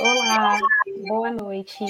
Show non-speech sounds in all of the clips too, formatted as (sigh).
Olá, boa noite.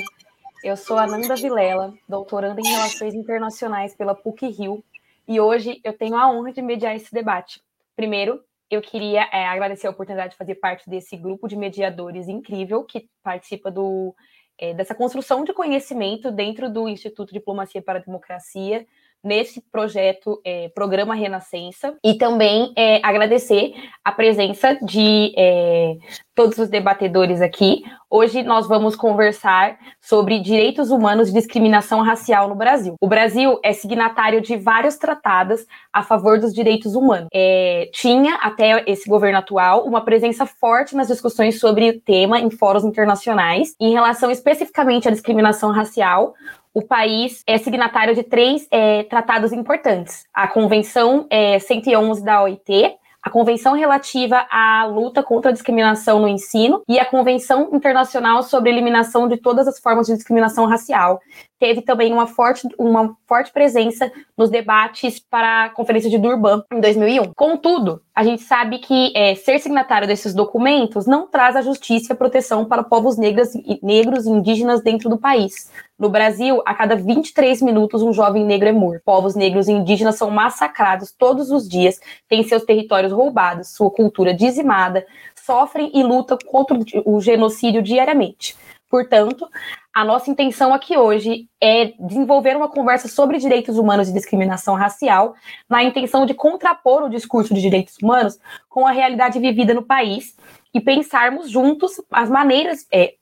Eu sou Ananda Vilela, doutoranda em Relações Internacionais pela PUC-Rio, e hoje eu tenho a honra de mediar esse debate. Primeiro, eu queria é, agradecer a oportunidade de fazer parte desse grupo de mediadores incrível que participa do, é, dessa construção de conhecimento dentro do Instituto Diplomacia para a Democracia, nesse projeto é, Programa Renascença e também é, agradecer a presença de é, todos os debatedores aqui. Hoje nós vamos conversar sobre direitos humanos e discriminação racial no Brasil. O Brasil é signatário de vários tratados a favor dos direitos humanos. É, tinha, até esse governo atual, uma presença forte nas discussões sobre o tema em fóruns internacionais, em relação especificamente à discriminação racial, o país é signatário de três é, tratados importantes: a Convenção é, 111 da OIT, a Convenção relativa à luta contra a discriminação no ensino e a Convenção Internacional sobre a Eliminação de todas as formas de discriminação racial. Teve também uma forte, uma forte presença nos debates para a Conferência de Durban em 2001. Contudo, a gente sabe que é, ser signatário desses documentos não traz a justiça e a proteção para povos negros, negros e indígenas dentro do país. No Brasil, a cada 23 minutos, um jovem negro é morto. Povos negros e indígenas são massacrados todos os dias, têm seus territórios roubados, sua cultura dizimada, sofrem e lutam contra o genocídio diariamente. Portanto, a nossa intenção aqui hoje é desenvolver uma conversa sobre direitos humanos e discriminação racial, na intenção de contrapor o discurso de direitos humanos com a realidade vivida no país e pensarmos juntos as maneiras, é,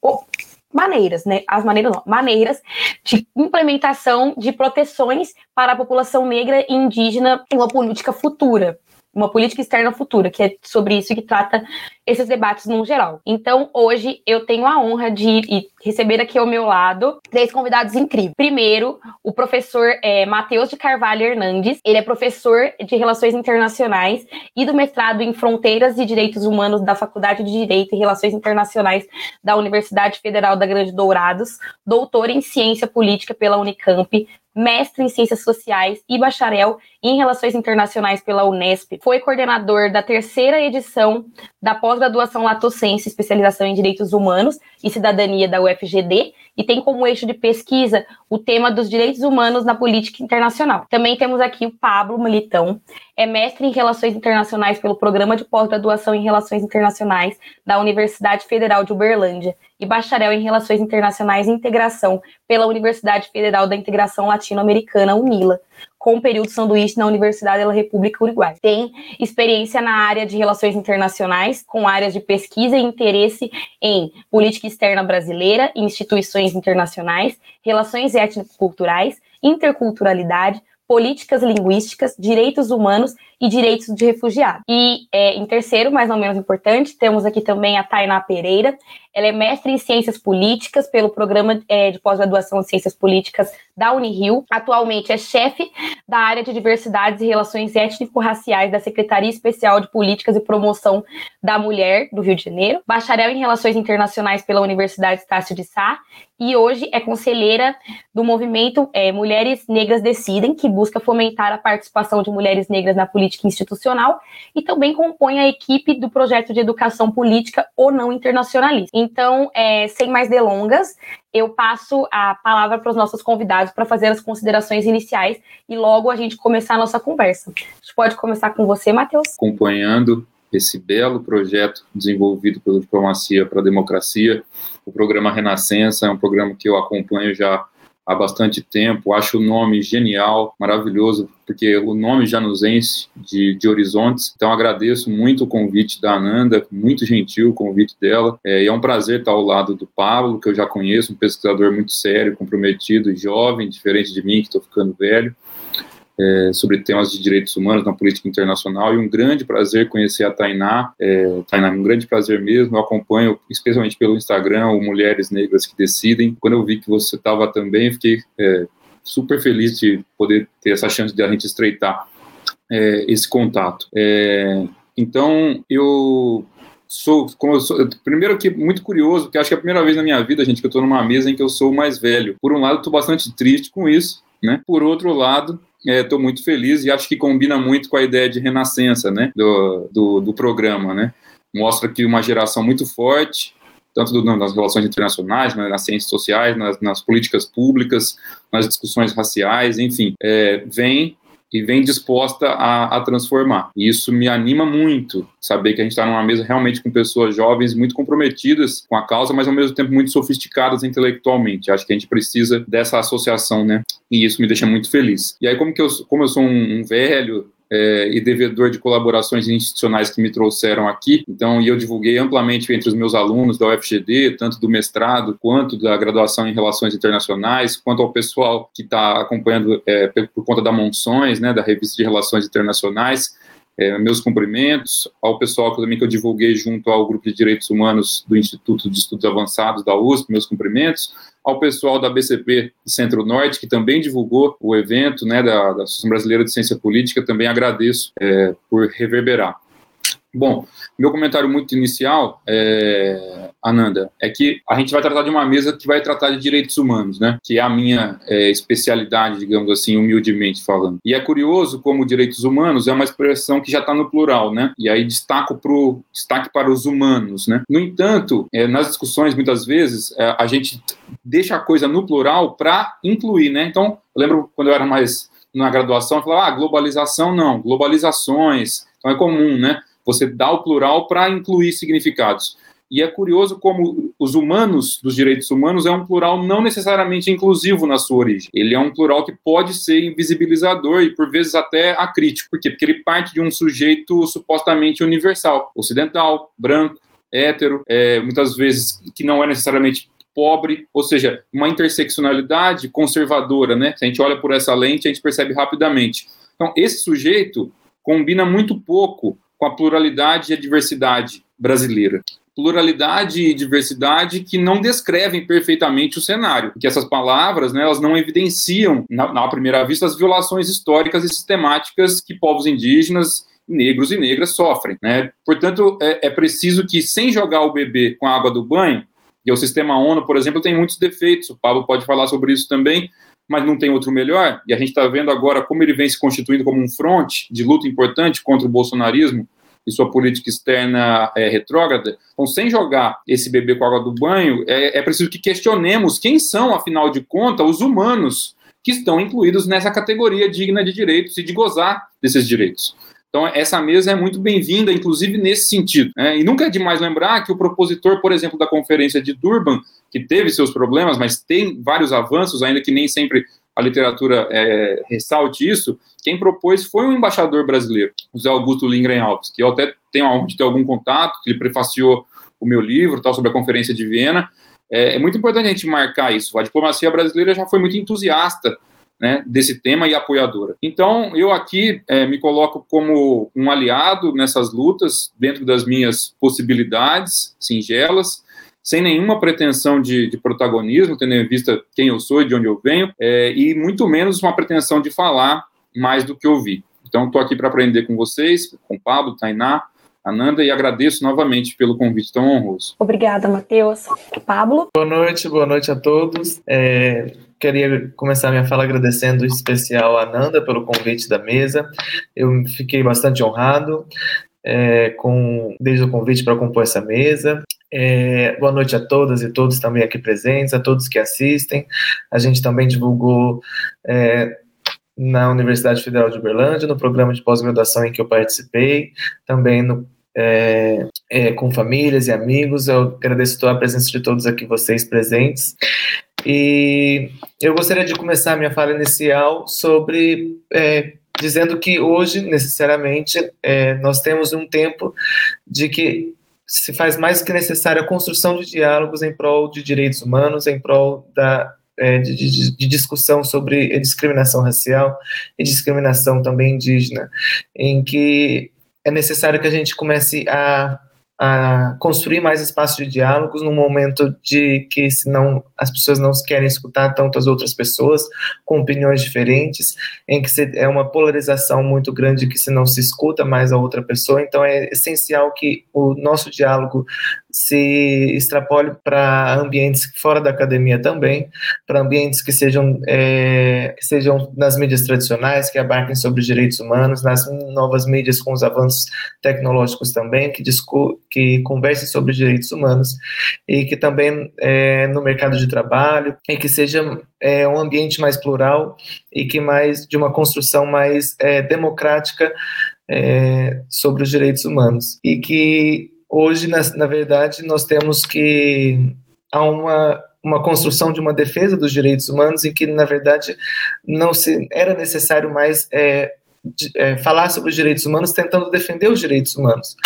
maneiras, né? As maneiras não, maneiras de implementação de proteções para a população negra e indígena em uma política futura uma política externa futura, que é sobre isso que trata esses debates no geral. Então, hoje eu tenho a honra de receber aqui ao meu lado três convidados incríveis. Primeiro, o professor é, Matheus de Carvalho Hernandes. Ele é professor de Relações Internacionais e do mestrado em Fronteiras e Direitos Humanos da Faculdade de Direito e Relações Internacionais da Universidade Federal da Grande Dourados, doutor em Ciência Política pela Unicamp, mestre em Ciências Sociais e bacharel em Relações Internacionais pela Unesp. Foi coordenador da terceira edição da pós-graduação Lato Sensu, especialização em Direitos Humanos e Cidadania da UFGD, e tem como eixo de pesquisa o tema dos direitos humanos na política internacional. Também temos aqui o Pablo Militão, é mestre em Relações Internacionais pelo Programa de Pós-Graduação em Relações Internacionais da Universidade Federal de Uberlândia e bacharel em Relações Internacionais e Integração pela Universidade Federal da Integração Latino-Americana, UNILA com período sanduíche na Universidade da República Uruguai. Tem experiência na área de relações internacionais, com áreas de pesquisa e interesse em política externa brasileira, instituições internacionais, relações étnico-culturais, interculturalidade, políticas linguísticas, direitos humanos e direitos de refugiado. E é, em terceiro, mas não menos importante, temos aqui também a Tainá Pereira. Ela é mestre em Ciências Políticas pelo Programa é, de Pós-Graduação em Ciências Políticas da Unirio. Atualmente é chefe da área de Diversidades e Relações Étnico-Raciais da Secretaria Especial de Políticas e Promoção da Mulher do Rio de Janeiro. Bacharel em Relações Internacionais pela Universidade Estácio de Sá. E hoje é conselheira do movimento é, Mulheres Negras Decidem, que busca fomentar a participação de mulheres negras na política institucional e também compõe a equipe do projeto de educação política ou não internacionalista. Então, é, sem mais delongas, eu passo a palavra para os nossos convidados para fazer as considerações iniciais e logo a gente começar a nossa conversa. A gente pode começar com você, Matheus. Acompanhando esse belo projeto desenvolvido pela Diplomacia para a Democracia, o programa Renascença é um programa que eu acompanho já há bastante tempo. Acho o nome genial, maravilhoso, porque o nome já nos enche de, de horizontes. Então agradeço muito o convite da Ananda, muito gentil o convite dela. É, é um prazer estar ao lado do Pablo, que eu já conheço, um pesquisador muito sério, comprometido, jovem, diferente de mim, que estou ficando velho é, sobre temas de direitos humanos na política internacional e um grande prazer conhecer a Tainá. É, Tainá, um grande prazer mesmo. Eu acompanho, especialmente pelo Instagram, o Mulheres Negras que Decidem. Quando eu vi que você estava também, fiquei é, super feliz de poder ter essa chance de a gente estreitar é, esse contato. Então, eu sou, eu sou, primeiro que muito curioso, porque acho que é a primeira vez na minha vida, gente, que eu estou numa mesa em que eu sou o mais velho. Por um lado, estou bastante triste com isso, né? Por outro lado, estou é, muito feliz e acho que combina muito com a ideia de renascença, né, do, do, do programa, né. mostra que uma geração muito forte, tanto do, nas relações internacionais, né, nas ciências sociais, nas, nas, políticas públicas, nas discussões raciais, enfim, é, vem e vem disposta a, a, transformar. E isso me anima muito, saber que a gente está numa mesa realmente com pessoas jovens muito comprometidas com a causa, mas ao mesmo tempo muito sofisticadas intelectualmente. Acho que a gente precisa dessa associação, né? E isso me deixa muito feliz. E aí, como, que eu, como eu sou um, um velho, é, e devedor de colaborações institucionais que me trouxeram aqui. Então, e eu divulguei amplamente entre os meus alunos da UFGD, tanto do mestrado quanto da graduação em Relações Internacionais, quanto ao pessoal que está acompanhando é, por conta da Monções, né, da Revista de Relações Internacionais. É, meus cumprimentos ao pessoal que, também que eu divulguei junto ao Grupo de Direitos Humanos do Instituto de Estudos Avançados da USP, meus cumprimentos, ao pessoal da BCP Centro-Norte, que também divulgou o evento né, da, da Associação Brasileira de Ciência Política, também agradeço é, por reverberar. Bom, meu comentário muito inicial, é, Ananda, é que a gente vai tratar de uma mesa que vai tratar de direitos humanos, né? Que é a minha é, especialidade, digamos assim, humildemente falando. E é curioso como direitos humanos é uma expressão que já está no plural, né? E aí destaco pro, destaque para os humanos, né? No entanto, é, nas discussões, muitas vezes, é, a gente deixa a coisa no plural para incluir, né? Então, eu lembro quando eu era mais na graduação, eu falava, ah, globalização não, globalizações. Então é comum, né? Você dá o plural para incluir significados. E é curioso como os humanos, dos direitos humanos, é um plural não necessariamente inclusivo na sua origem. Ele é um plural que pode ser invisibilizador e, por vezes, até acrítico. Por quê? Porque ele parte de um sujeito supostamente universal, ocidental, branco, hétero, é, muitas vezes que não é necessariamente pobre, ou seja, uma interseccionalidade conservadora, né? Se a gente olha por essa lente, a gente percebe rapidamente. Então, esse sujeito combina muito pouco com a pluralidade e a diversidade brasileira. Pluralidade e diversidade que não descrevem perfeitamente o cenário, porque essas palavras, né, elas não evidenciam, na, na primeira vista, as violações históricas e sistemáticas que povos indígenas negros e negras sofrem. Né? Portanto, é, é, preciso que, sem jogar o bebê com a água do banho, e o sistema ONU, por exemplo, tem muitos defeitos, o Pablo pode falar sobre isso também, mas não tem outro melhor, e a gente está vendo agora como ele vem se constituindo como um fronte de luta importante contra o bolsonarismo e sua política externa é, retrógrada. Então, sem jogar esse bebê com a água do banho, é, é preciso que questionemos quem são, afinal de contas, os humanos que estão incluídos nessa categoria digna de direitos e de gozar desses direitos. Então, essa mesa é muito bem-vinda, inclusive nesse sentido. Né? E nunca é demais lembrar que o propositor, por exemplo, da Conferência de Durban, que teve seus problemas, mas tem vários avanços, ainda que nem sempre a literatura é, ressalte isso, quem propôs foi um embaixador brasileiro, José Augusto Lindgren Alves, que eu até tenho a honra de ter algum contato, que ele prefaciou o meu livro tal, sobre a Conferência de Viena. É, é muito importante a gente marcar isso. A diplomacia brasileira já foi muito entusiasta né, desse tema e apoiadora. Então, eu aqui é, me coloco como um aliado nessas lutas, dentro das minhas possibilidades singelas, sem nenhuma pretensão de, de protagonismo, tendo em vista quem eu sou e de onde eu venho, é, e muito menos uma pretensão de falar mais do que ouvir. Então, estou aqui para aprender com vocês, com o Pablo, Tainá, Ananda, e agradeço novamente pelo convite tão honroso. Obrigada, Matheus. Pablo? Boa noite, boa noite a todos. É, queria começar minha fala agradecendo em especial a Ananda pelo convite da mesa. Eu fiquei bastante honrado é, com desde o convite para compor essa mesa. É, boa noite a todas e todos também aqui presentes, a todos que assistem. A gente também divulgou é, na Universidade Federal de Uberlândia, no programa de pós-graduação em que eu participei, também no é, é, com famílias e amigos. Eu agradeço a presença de todos aqui, vocês presentes. E eu gostaria de começar minha fala inicial sobre é, dizendo que hoje, necessariamente, é, nós temos um tempo de que se faz mais que necessária a construção de diálogos em prol de direitos humanos, em prol da, é, de, de, de, discussão sobre discriminação racial e discriminação também indígena, em que é necessário que a gente comece a a construir mais espaços de diálogos num momento de que senão as pessoas não querem escutar tantas outras pessoas com opiniões diferentes, em que é uma polarização muito grande que se não se escuta mais a outra pessoa, então é essencial que o nosso diálogo se extrapole para ambientes fora da academia também, para ambientes que sejam, é, que sejam nas mídias tradicionais, que abarquem sobre os direitos humanos, nas novas mídias com os avanços tecnológicos também, que, que conversem sobre os direitos humanos, e que também é, no mercado de trabalho, e que seja é, um ambiente mais plural e que mais de uma construção mais é, democrática é, sobre os direitos humanos. E que hoje, na, na verdade, nós temos que há uma uma construção de uma defesa dos direitos humanos em que na verdade não se era necessário mais é, é, falar sobre os direitos humanos tentando defender os direitos humanos.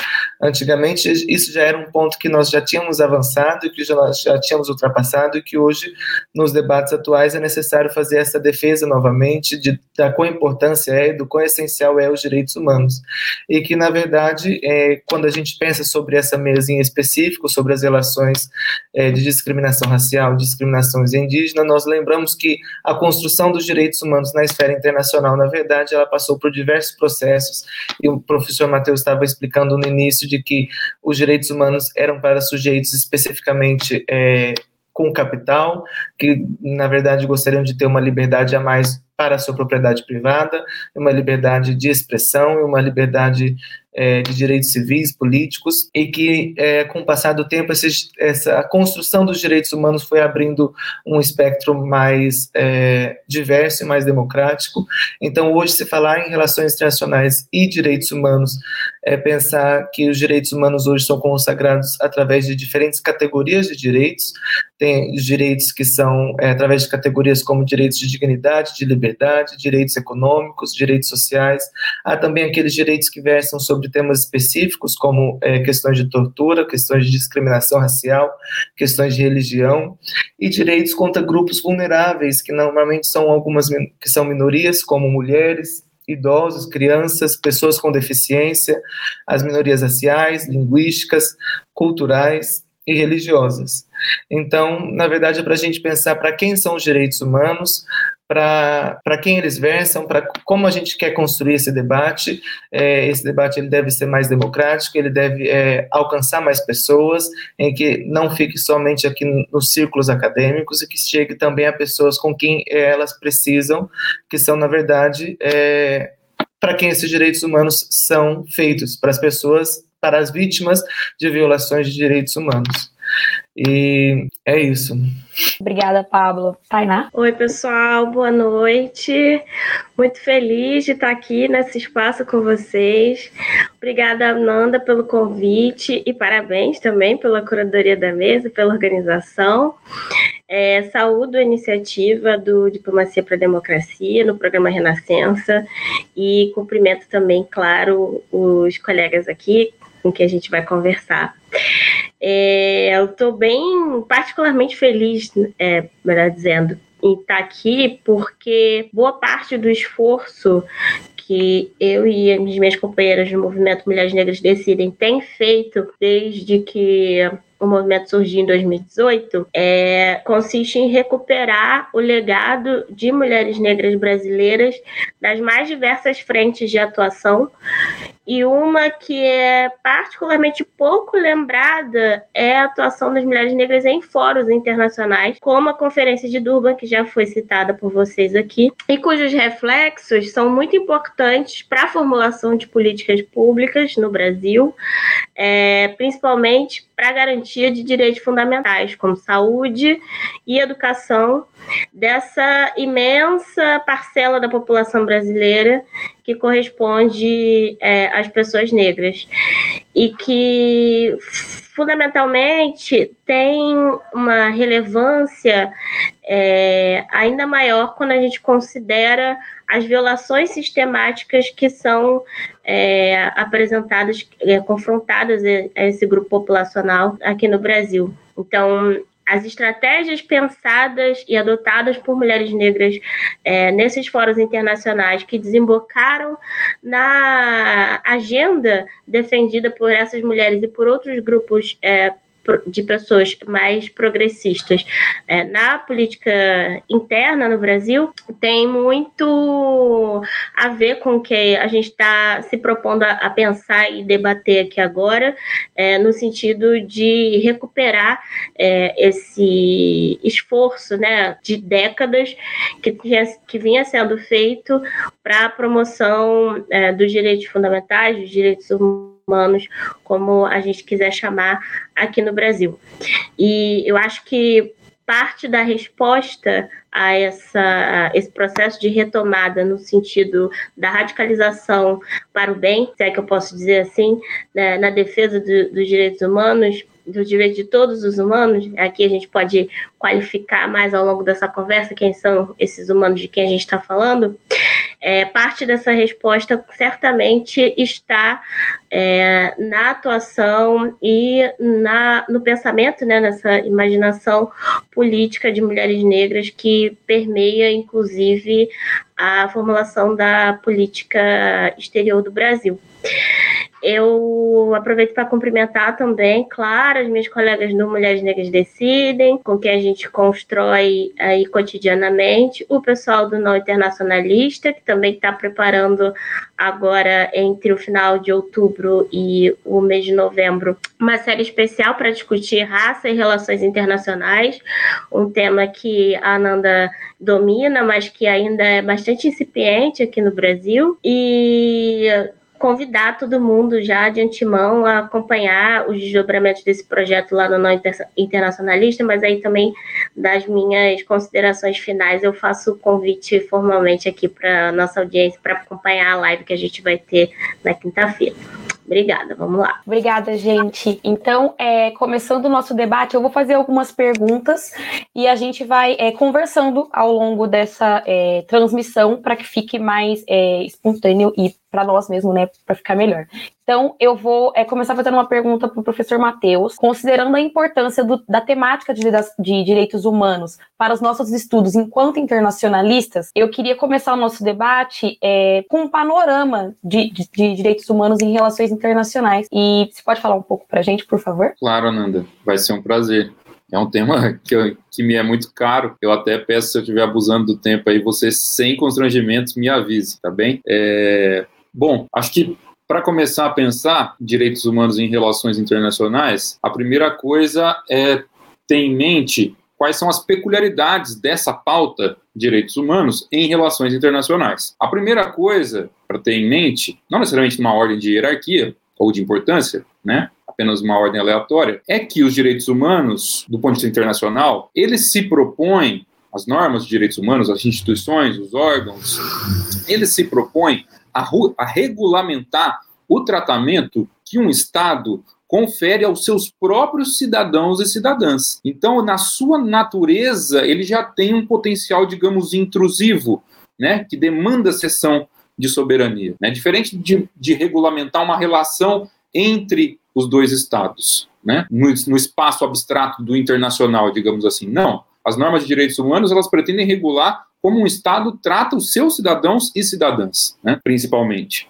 Antigamente, isso já era um ponto que nós já tínhamos avançado e que já, já tínhamos ultrapassado e que hoje, nos debates atuais, é necessário fazer essa defesa novamente de, da quão importância é e do quão essencial é os direitos humanos. E que, na verdade, é, quando a gente pensa sobre essa mesa em específico, sobre as relações é, de discriminação racial, discriminações indígenas, nós lembramos que a construção dos direitos humanos na esfera internacional, na verdade, ela passou por diversos processos, e o professor Matheus estava explicando no início de que os direitos humanos eram para sujeitos especificamente é, com capital, que na verdade gostariam de ter uma liberdade a mais para a sua propriedade privada, uma liberdade de expressão e uma liberdade é, de direitos civis, políticos, e que, é, com o passar do tempo, essa a construção dos direitos humanos foi abrindo um espectro mais é, diverso e mais democrático. Então, hoje, se falar em relações internacionais e direitos humanos, é pensar que os direitos humanos hoje são consagrados através de diferentes categorias de direitos. Tem os direitos que são é, através de categorias como direitos de dignidade, de liberdade, direitos econômicos, direitos sociais. Há também aqueles direitos que versam sobre temas específicos, como é, questões de tortura, questões de discriminação racial, questões de religião, e direitos contra grupos vulneráveis, que normalmente são algumas que são minorias, como mulheres, idosos, crianças, pessoas com deficiência, as minorias raciais, linguísticas, culturais e religiosas. Então, na verdade, é para a gente pensar para quem são os direitos humanos, para quem eles versam, para como a gente quer construir esse debate. É, esse debate ele deve ser mais democrático, ele deve é, alcançar mais pessoas, em que não fique somente aqui nos círculos acadêmicos e que chegue também a pessoas com quem elas precisam, que são, na verdade, é, para quem esses direitos humanos são feitos, para as pessoas, para as vítimas de violações de direitos humanos. E é isso. Obrigada, Pablo. Tainá? Oi, pessoal, boa noite. Muito feliz de estar aqui nesse espaço com vocês. Obrigada, Nanda, pelo convite e parabéns também pela curadoria da mesa, pela organização. É, saúdo a iniciativa do Diplomacia para a Democracia no programa Renascença e cumprimento também, claro, os colegas aqui com que a gente vai conversar. É, eu estou bem, particularmente feliz, é, melhor dizendo, em estar aqui, porque boa parte do esforço que eu e as minhas companheiras do Movimento Mulheres Negras Decidem têm feito desde que o movimento surgiu em 2018, é, consiste em recuperar o legado de mulheres negras brasileiras nas mais diversas frentes de atuação. E uma que é particularmente pouco lembrada é a atuação das mulheres negras em fóruns internacionais, como a Conferência de Durban, que já foi citada por vocês aqui, e cujos reflexos são muito importantes para a formulação de políticas públicas no Brasil, é, principalmente para a garantia de direitos fundamentais, como saúde e educação, dessa imensa parcela da população brasileira que corresponde é, às pessoas negras e que fundamentalmente tem uma relevância é, ainda maior quando a gente considera as violações sistemáticas que são é, apresentadas, é, confrontadas a esse grupo populacional aqui no Brasil. Então, as estratégias pensadas e adotadas por mulheres negras é, nesses fóruns internacionais que desembocaram na agenda defendida por essas mulheres e por outros grupos é, de pessoas mais progressistas. É, na política interna no Brasil tem muito a ver com o que a gente está se propondo a, a, pensar e debater aqui agora, é, no sentido de recuperar é, esse esforço né, de décadas que, que vinha sendo feito para a promoção é, dos direitos fundamentais, dos direitos humanos humanos, como a gente quiser chamar aqui no Brasil. E eu acho que parte da resposta a, essa, esse processo de retomada no sentido da radicalização para o bem, se é que eu posso dizer assim, né, na defesa do, dos direitos humanos, dos direitos de todos os humanos, aqui a gente pode qualificar mais ao longo dessa conversa quem são esses humanos de quem a gente está falando, é, parte dessa resposta certamente está é, na atuação e na, no pensamento, né, nessa imaginação política de mulheres negras que permeia, inclusive, a formulação da política exterior do Brasil. Eu aproveito para cumprimentar também, claro, as minhas colegas do Mulheres Negras Decidem, com quem a gente constrói aí cotidianamente, o pessoal do Não Internacionalista, que também está preparando agora, entre o final de outubro e o mês de novembro, uma série especial para discutir raça e relações internacionais, um tema que a Ananda domina, mas que ainda é bastante incipiente aqui no Brasil. E convidar todo mundo já de antemão a acompanhar os desdobramentos desse projeto lá no Não Internacionalista, mas aí também das minhas considerações finais eu faço o convite formalmente aqui para nossa audiência para acompanhar a live que a gente vai ter na quinta-feira. Obrigada, vamos lá. Obrigada, gente. Então, é, começando o nosso debate, eu vou fazer algumas perguntas e a gente vai é, conversando ao longo dessa é, transmissão para que fique mais é, espontâneo e para nós mesmo, né, para ficar melhor. Então, eu vou é, começar fazendo uma pergunta para o professor Matheus, considerando a importância do, da temática de, de, direitos humanos para os nossos estudos enquanto internacionalistas, eu queria começar o nosso debate é, com um panorama de, de, de, direitos humanos em relações internacionais. E você pode falar um pouco para a gente, por favor? Claro, Ananda, vai ser um prazer. É um tema (laughs) que, eu, que me é muito caro. Eu até peço, se eu estiver abusando do tempo aí, você, sem constrangimentos, me avise, tá bem? É, Bom, acho que para começar a pensar direitos humanos em relações internacionais, a primeira coisa é ter em mente quais são as peculiaridades dessa pauta direitos humanos em relações internacionais. A primeira coisa para ter em mente, não necessariamente numa ordem de hierarquia ou de importância, né? apenas uma ordem aleatória, é que os direitos humanos, do ponto de vista internacional, eles se propõem, as normas de direitos humanos, as instituições, os órgãos, eles se propõem a, a regulamentar o tratamento que um Estado confere aos seus próprios cidadãos e cidadãs. Então, na sua natureza, ele já tem um potencial, digamos, intrusivo, né, que demanda cessão de soberania. Né? Diferente de, de regulamentar uma relação entre os dois Estados, né? no, no espaço abstrato do internacional, digamos assim. Não. As normas de direitos humanos elas pretendem regular como um Estado trata os seus cidadãos e cidadãs, né, principalmente.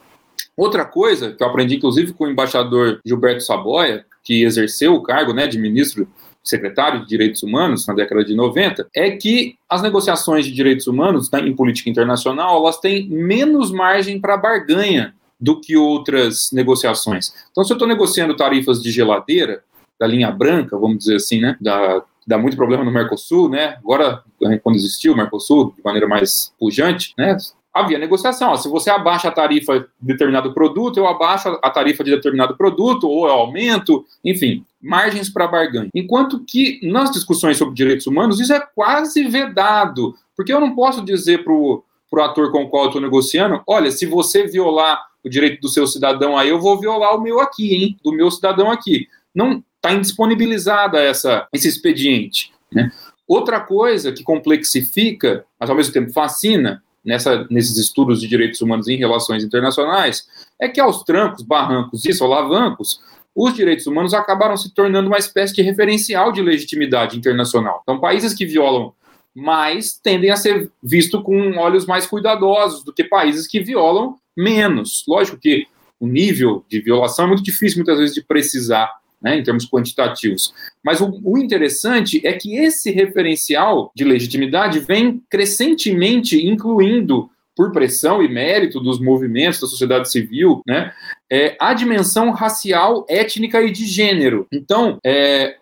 Outra coisa que eu aprendi, inclusive, com o embaixador Gilberto Saboia, que exerceu o cargo né, de ministro secretário de Direitos Humanos na década de 90, é que as negociações de direitos humanos né, em política internacional elas têm menos margem para barganha do que outras negociações. Então, se eu estou negociando tarifas de geladeira, da linha branca, vamos dizer assim, né, da dá muito problema no Mercosul, né? Agora, quando existiu o Mercosul, de maneira mais pujante, né? Havia negociação. Ó, se você abaixa a tarifa de determinado produto, eu abaixo a tarifa de determinado produto, ou eu aumento, enfim, margens para barganha. Enquanto que nas discussões sobre direitos humanos, isso é quase vedado, porque eu não posso dizer para o ator com o qual eu estou negociando: olha, se você violar o direito do seu cidadão aí, eu vou violar o meu aqui, hein? Do meu cidadão aqui. Não, está indisponibilizada essa, esse expediente. Né? Outra coisa que complexifica, mas ao mesmo tempo fascina, nessa, nesses estudos de direitos humanos em relações internacionais, é que aos trancos, barrancos e solavancos, os direitos humanos acabaram se tornando uma espécie de referencial de legitimidade internacional. Então, países que violam mais tendem a ser vistos com olhos mais cuidadosos do que países que violam menos. Lógico que o nível de violação é muito difícil, muitas vezes, de precisar né, em termos quantitativos. Mas o, o, interessante é que esse referencial de legitimidade vem crescentemente incluindo, por pressão e mérito dos movimentos da sociedade civil, né, é, a dimensão racial, étnica e de gênero. Então, é,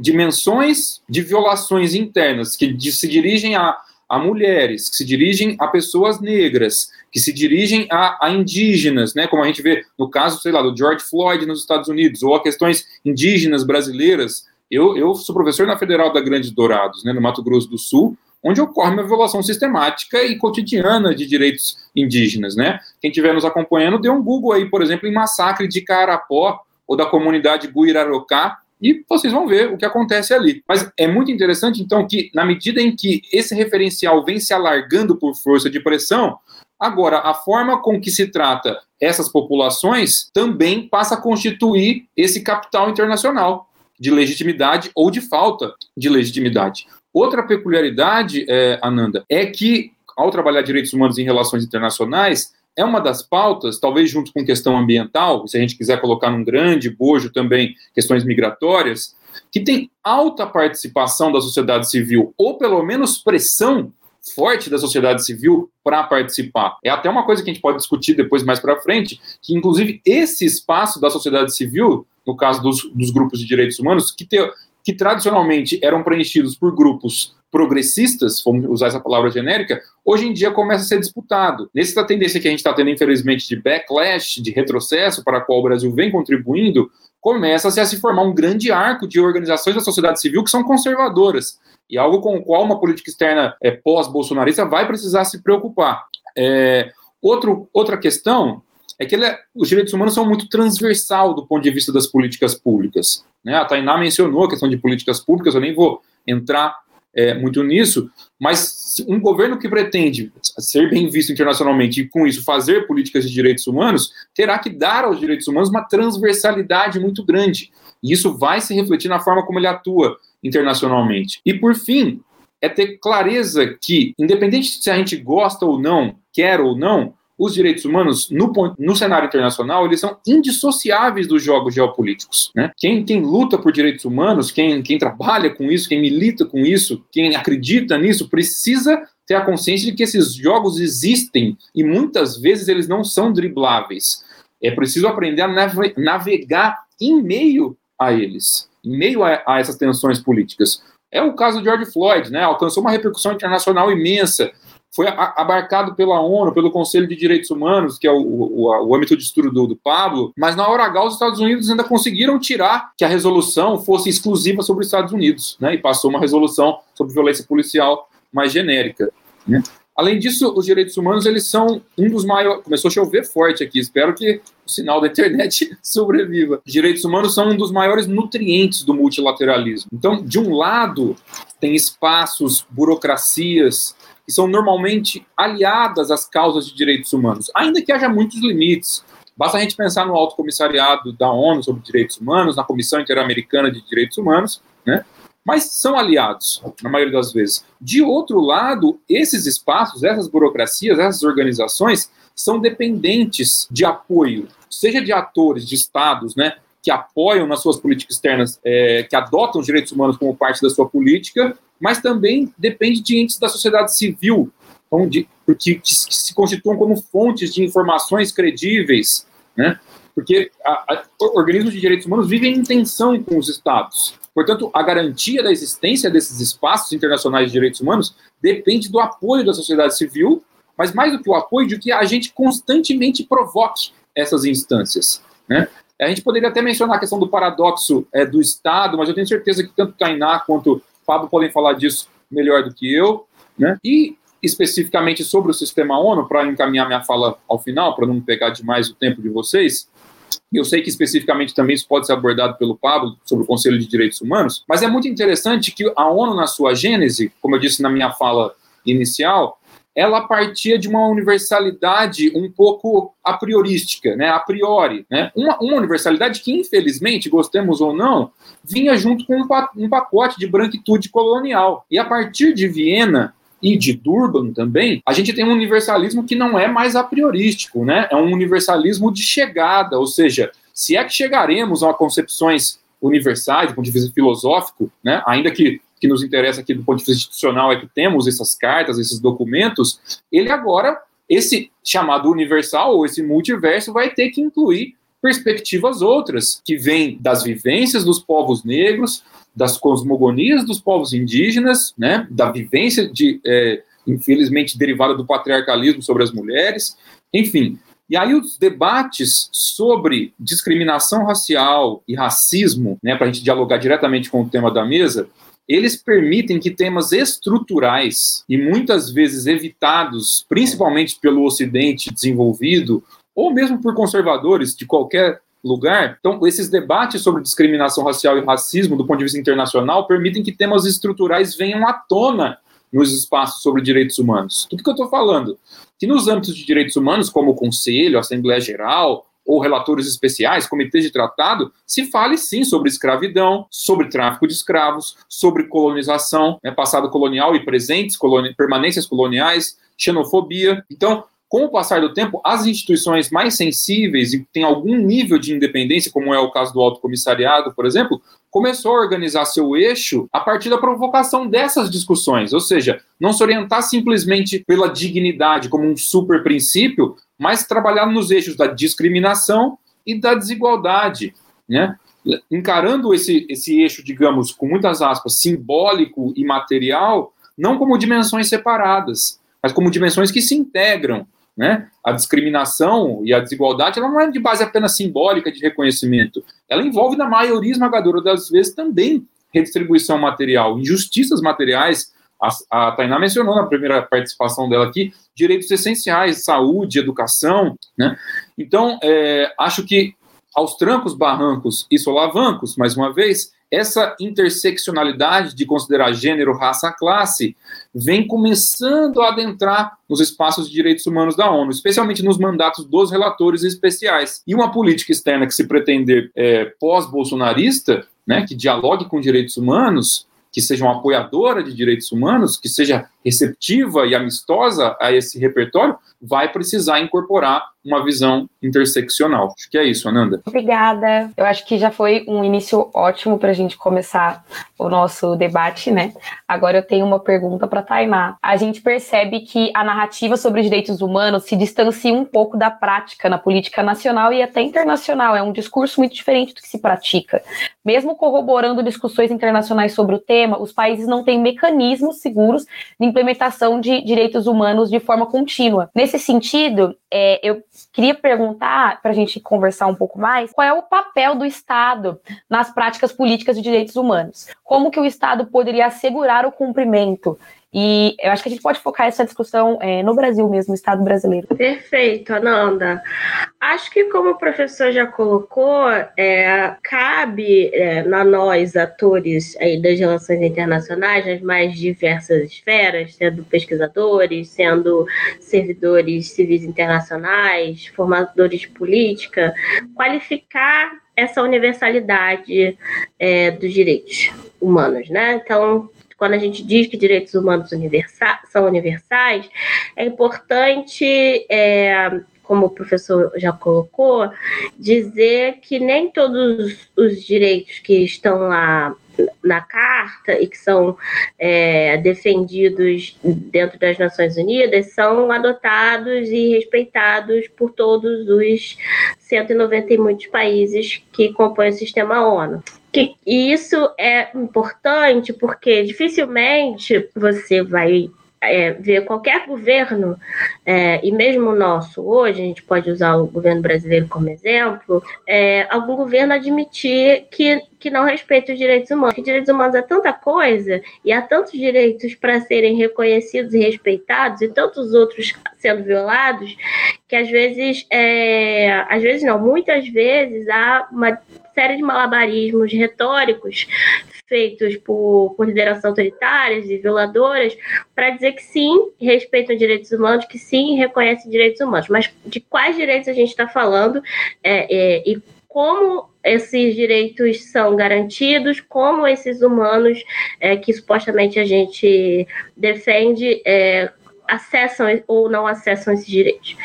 dimensões de violações internas que se dirigem a a mulheres, que se dirigem a pessoas negras, que se dirigem a, a, indígenas, né, como a gente vê no caso, sei lá, do George Floyd nos Estados Unidos, ou a questões indígenas brasileiras. Eu, eu sou professor na Federal da Grandes Dourados, né, no Mato Grosso do Sul, onde ocorre uma violação sistemática e cotidiana de direitos indígenas, né? Quem estiver nos acompanhando, dê um Google aí, por exemplo, em massacre de Carapó ou da comunidade Guirarocá, e vocês vão ver o que acontece ali. Mas é muito interessante, então, que na medida em que esse referencial vem se alargando por força de pressão, agora a forma com que se trata essas populações também passa a constituir esse capital internacional de legitimidade ou de falta de legitimidade. Outra peculiaridade, é, Ananda, é que ao trabalhar direitos humanos em relações internacionais, é uma das pautas, talvez junto com questão ambiental, se a gente quiser colocar num grande bojo também questões migratórias, que tem alta participação da sociedade civil, ou pelo menos pressão forte da sociedade civil para participar. É até uma coisa que a gente pode discutir depois mais para frente, que inclusive esse espaço da sociedade civil, no caso dos, dos grupos de direitos humanos, que, te, que tradicionalmente eram preenchidos por grupos progressistas, vamos usar essa palavra genérica, hoje em dia começa a ser disputado. Nessa tendência que a gente está tendo, infelizmente, de backlash, de retrocesso, para a qual o Brasil vem contribuindo, começa-se a se formar um grande arco de organizações da sociedade civil que são conservadoras, e algo com o qual uma política externa é, pós-bolsonarista vai precisar se preocupar. É, outro, outra questão é que é, os direitos humanos são muito transversal do ponto de vista das políticas públicas. Né? A Tainá mencionou a questão de políticas públicas, eu nem vou entrar é, muito nisso, mas um governo que pretende ser bem visto internacionalmente e, com isso, fazer políticas de direitos humanos, terá que dar aos direitos humanos uma transversalidade muito grande. E isso vai se refletir na forma como ele atua internacionalmente. E, por fim, é ter clareza que, independente se a gente gosta ou não, quer ou não, os direitos humanos, no, no cenário internacional, eles são indissociáveis dos jogos geopolíticos. Né? Quem, quem luta por direitos humanos, quem, quem trabalha com isso, quem milita com isso, quem acredita nisso, precisa ter a consciência de que esses jogos existem e muitas vezes eles não são dribláveis. É preciso aprender a navegar em meio a eles, em meio a, a essas tensões políticas. É o caso de George Floyd, né? Alcançou uma repercussão internacional imensa foi abarcado pela ONU, pelo Conselho de Direitos Humanos, que é o, o, o âmbito de estudo do, do, Pablo, mas na hora H os Estados Unidos ainda conseguiram tirar que a resolução fosse exclusiva sobre os Estados Unidos, né, e passou uma resolução sobre violência policial mais genérica. Né. Além disso, os direitos humanos eles são um dos maiores. Começou a chover forte aqui, espero que o sinal da internet (laughs) sobreviva. Os direitos humanos são um dos maiores nutrientes do multilateralismo. Então, de um lado, tem espaços, burocracias, que são normalmente aliadas às causas de direitos humanos, ainda que haja muitos limites. Basta a gente pensar no Alto Comissariado da ONU sobre Direitos Humanos, na Comissão Interamericana de Direitos Humanos, né? Mas são aliados, na maioria das vezes. De outro lado, esses espaços, essas burocracias, essas organizações são dependentes de apoio, seja de atores, de estados, né, que apoiam nas suas políticas externas, é, que adotam os direitos humanos como parte da sua política, mas também depende de entes da sociedade civil, onde, porque, que se constituam como fontes de informações credíveis, né? porque a, a, organismos de direitos humanos vivem em tensão com os estados. Portanto, a garantia da existência desses espaços internacionais de direitos humanos depende do apoio da sociedade civil, mas mais do que o apoio, de que a gente constantemente provoque essas instâncias. Né? A gente poderia até mencionar a questão do paradoxo é, do Estado, mas eu tenho certeza que tanto Tainá quanto o Fábio podem falar disso melhor do que eu. Né? E especificamente sobre o sistema ONU, para encaminhar minha fala ao final, para não pegar demais o tempo de vocês, eu sei que especificamente também isso pode ser abordado pelo Pablo sobre o Conselho de Direitos Humanos, mas é muito interessante que a ONU, na sua gênese, como eu disse na minha fala inicial, ela partia de uma universalidade um pouco a priorística, né, a priori, né, uma, uma universalidade que, infelizmente, gostemos ou não, vinha junto com um, pacote de branquitude colonial. E a partir de Viena e de Durban também, a gente tem um universalismo que não é mais a priorístico, né, é um universalismo de chegada, ou seja, se é que chegaremos a concepções universais, do ponto de vista filosófico, né, ainda que que nos interessa aqui do ponto de vista institucional é que temos essas cartas, esses documentos, ele agora, esse chamado universal ou esse multiverso vai ter que incluir perspectivas outras, que vêm das vivências dos povos negros, das cosmogonias dos povos indígenas, né, da vivência de, é, infelizmente, derivada do patriarcalismo sobre as mulheres, enfim. E aí os debates sobre discriminação racial e racismo, né, para a gente dialogar diretamente com o tema da mesa, eles permitem que temas estruturais e muitas vezes evitados, principalmente pelo Ocidente desenvolvido, ou mesmo por conservadores de qualquer lugar. Então, esses debates sobre discriminação racial e racismo, do ponto de vista internacional, permitem que temas estruturais venham à tona nos espaços sobre direitos humanos. Do que eu estou falando? Que nos âmbitos de direitos humanos, como o Conselho, a Assembleia Geral, ou relatores especiais, comitês de tratado, se fale sim sobre escravidão, sobre tráfico de escravos, sobre colonização, né, passado colonial e presentes, coloni permanências coloniais, xenofobia. Então, com o passar do tempo, as instituições mais sensíveis e que têm algum nível de independência, como é o caso do Alto Comissariado, por exemplo, começou a organizar seu eixo a partir da provocação dessas discussões, ou seja, não se orientar simplesmente pela dignidade como um super princípio, mas trabalhar nos eixos da discriminação e da desigualdade, né? Encarando esse, esse eixo, digamos, com muitas aspas, simbólico e material, não como dimensões separadas, mas como dimensões que se integram, né? A discriminação e a desigualdade ela não é de base apenas simbólica de reconhecimento, ela envolve, na maioria esmagadora das vezes, também redistribuição material, injustiças materiais. A, a Tainá mencionou na primeira participação dela aqui direitos essenciais, saúde, educação. Né? Então, é, acho que aos trancos, barrancos e solavancos, mais uma vez, essa interseccionalidade de considerar gênero, raça, classe, vem começando a adentrar nos espaços de direitos humanos da ONU, especialmente nos mandatos dos relatores especiais. E uma política externa que se pretender é, pós-bolsonarista, né, que dialogue com direitos humanos, que seja uma apoiadora de direitos humanos, que seja receptiva e amistosa a esse repertório, vai precisar incorporar uma visão interseccional. Acho que é isso, Ananda. Obrigada. Eu acho que já foi um início ótimo para a gente começar o nosso debate, né? Agora eu tenho uma pergunta para Tainá. A gente percebe que a narrativa sobre os direitos humanos se distancia um pouco da prática na política nacional e até internacional. É um discurso muito diferente do que se pratica. Mesmo corroborando discussões internacionais sobre o tema, os países não têm mecanismos seguros de implementação de direitos humanos de forma contínua. Nesse sentido, é, eu queria perguntar, para a gente conversar um pouco mais, qual é o papel do Estado nas práticas políticas de direitos humanos? Como que o Estado poderia assegurar o cumprimento e eu acho que a gente pode focar essa discussão é, no Brasil mesmo, no Estado brasileiro. Perfeito, Ananda. Acho que, como o professor já colocou, é, cabe é, na nós, atores aí das relações internacionais, nas mais diversas esferas, sendo pesquisadores, sendo servidores civis internacionais, formadores de política, qualificar essa universalidade é, dos direitos humanos, né? Então, quando a gente diz que direitos humanos universa são universais, é importante, é, como o professor já colocou, dizer que nem todos os direitos que estão lá na carta e que são é, defendidos dentro das Nações Unidas são adotados e respeitados por todos os 190 e muitos países que compõem o sistema ONU. Que, isso é importante porque dificilmente você vai é, ver qualquer governo, é, e mesmo o nosso hoje, a gente pode usar o governo brasileiro como exemplo, é, algum governo admitir que, que não respeita os direitos humanos. Porque direitos humanos é tanta coisa, e há tantos direitos para serem reconhecidos e respeitados, e tantos outros sendo violados, que às vezes, é, às vezes não, muitas vezes há uma série de malabarismos retóricos feitos por, por lideranças autoritárias e violadoras para dizer que sim, respeitam direitos humanos, que sim, reconhecem direitos humanos. Mas de quais direitos a gente está falando é, é, e como esses direitos são garantidos, como esses humanos é, que supostamente a gente defende é, acessam ou não acessam esses direitos.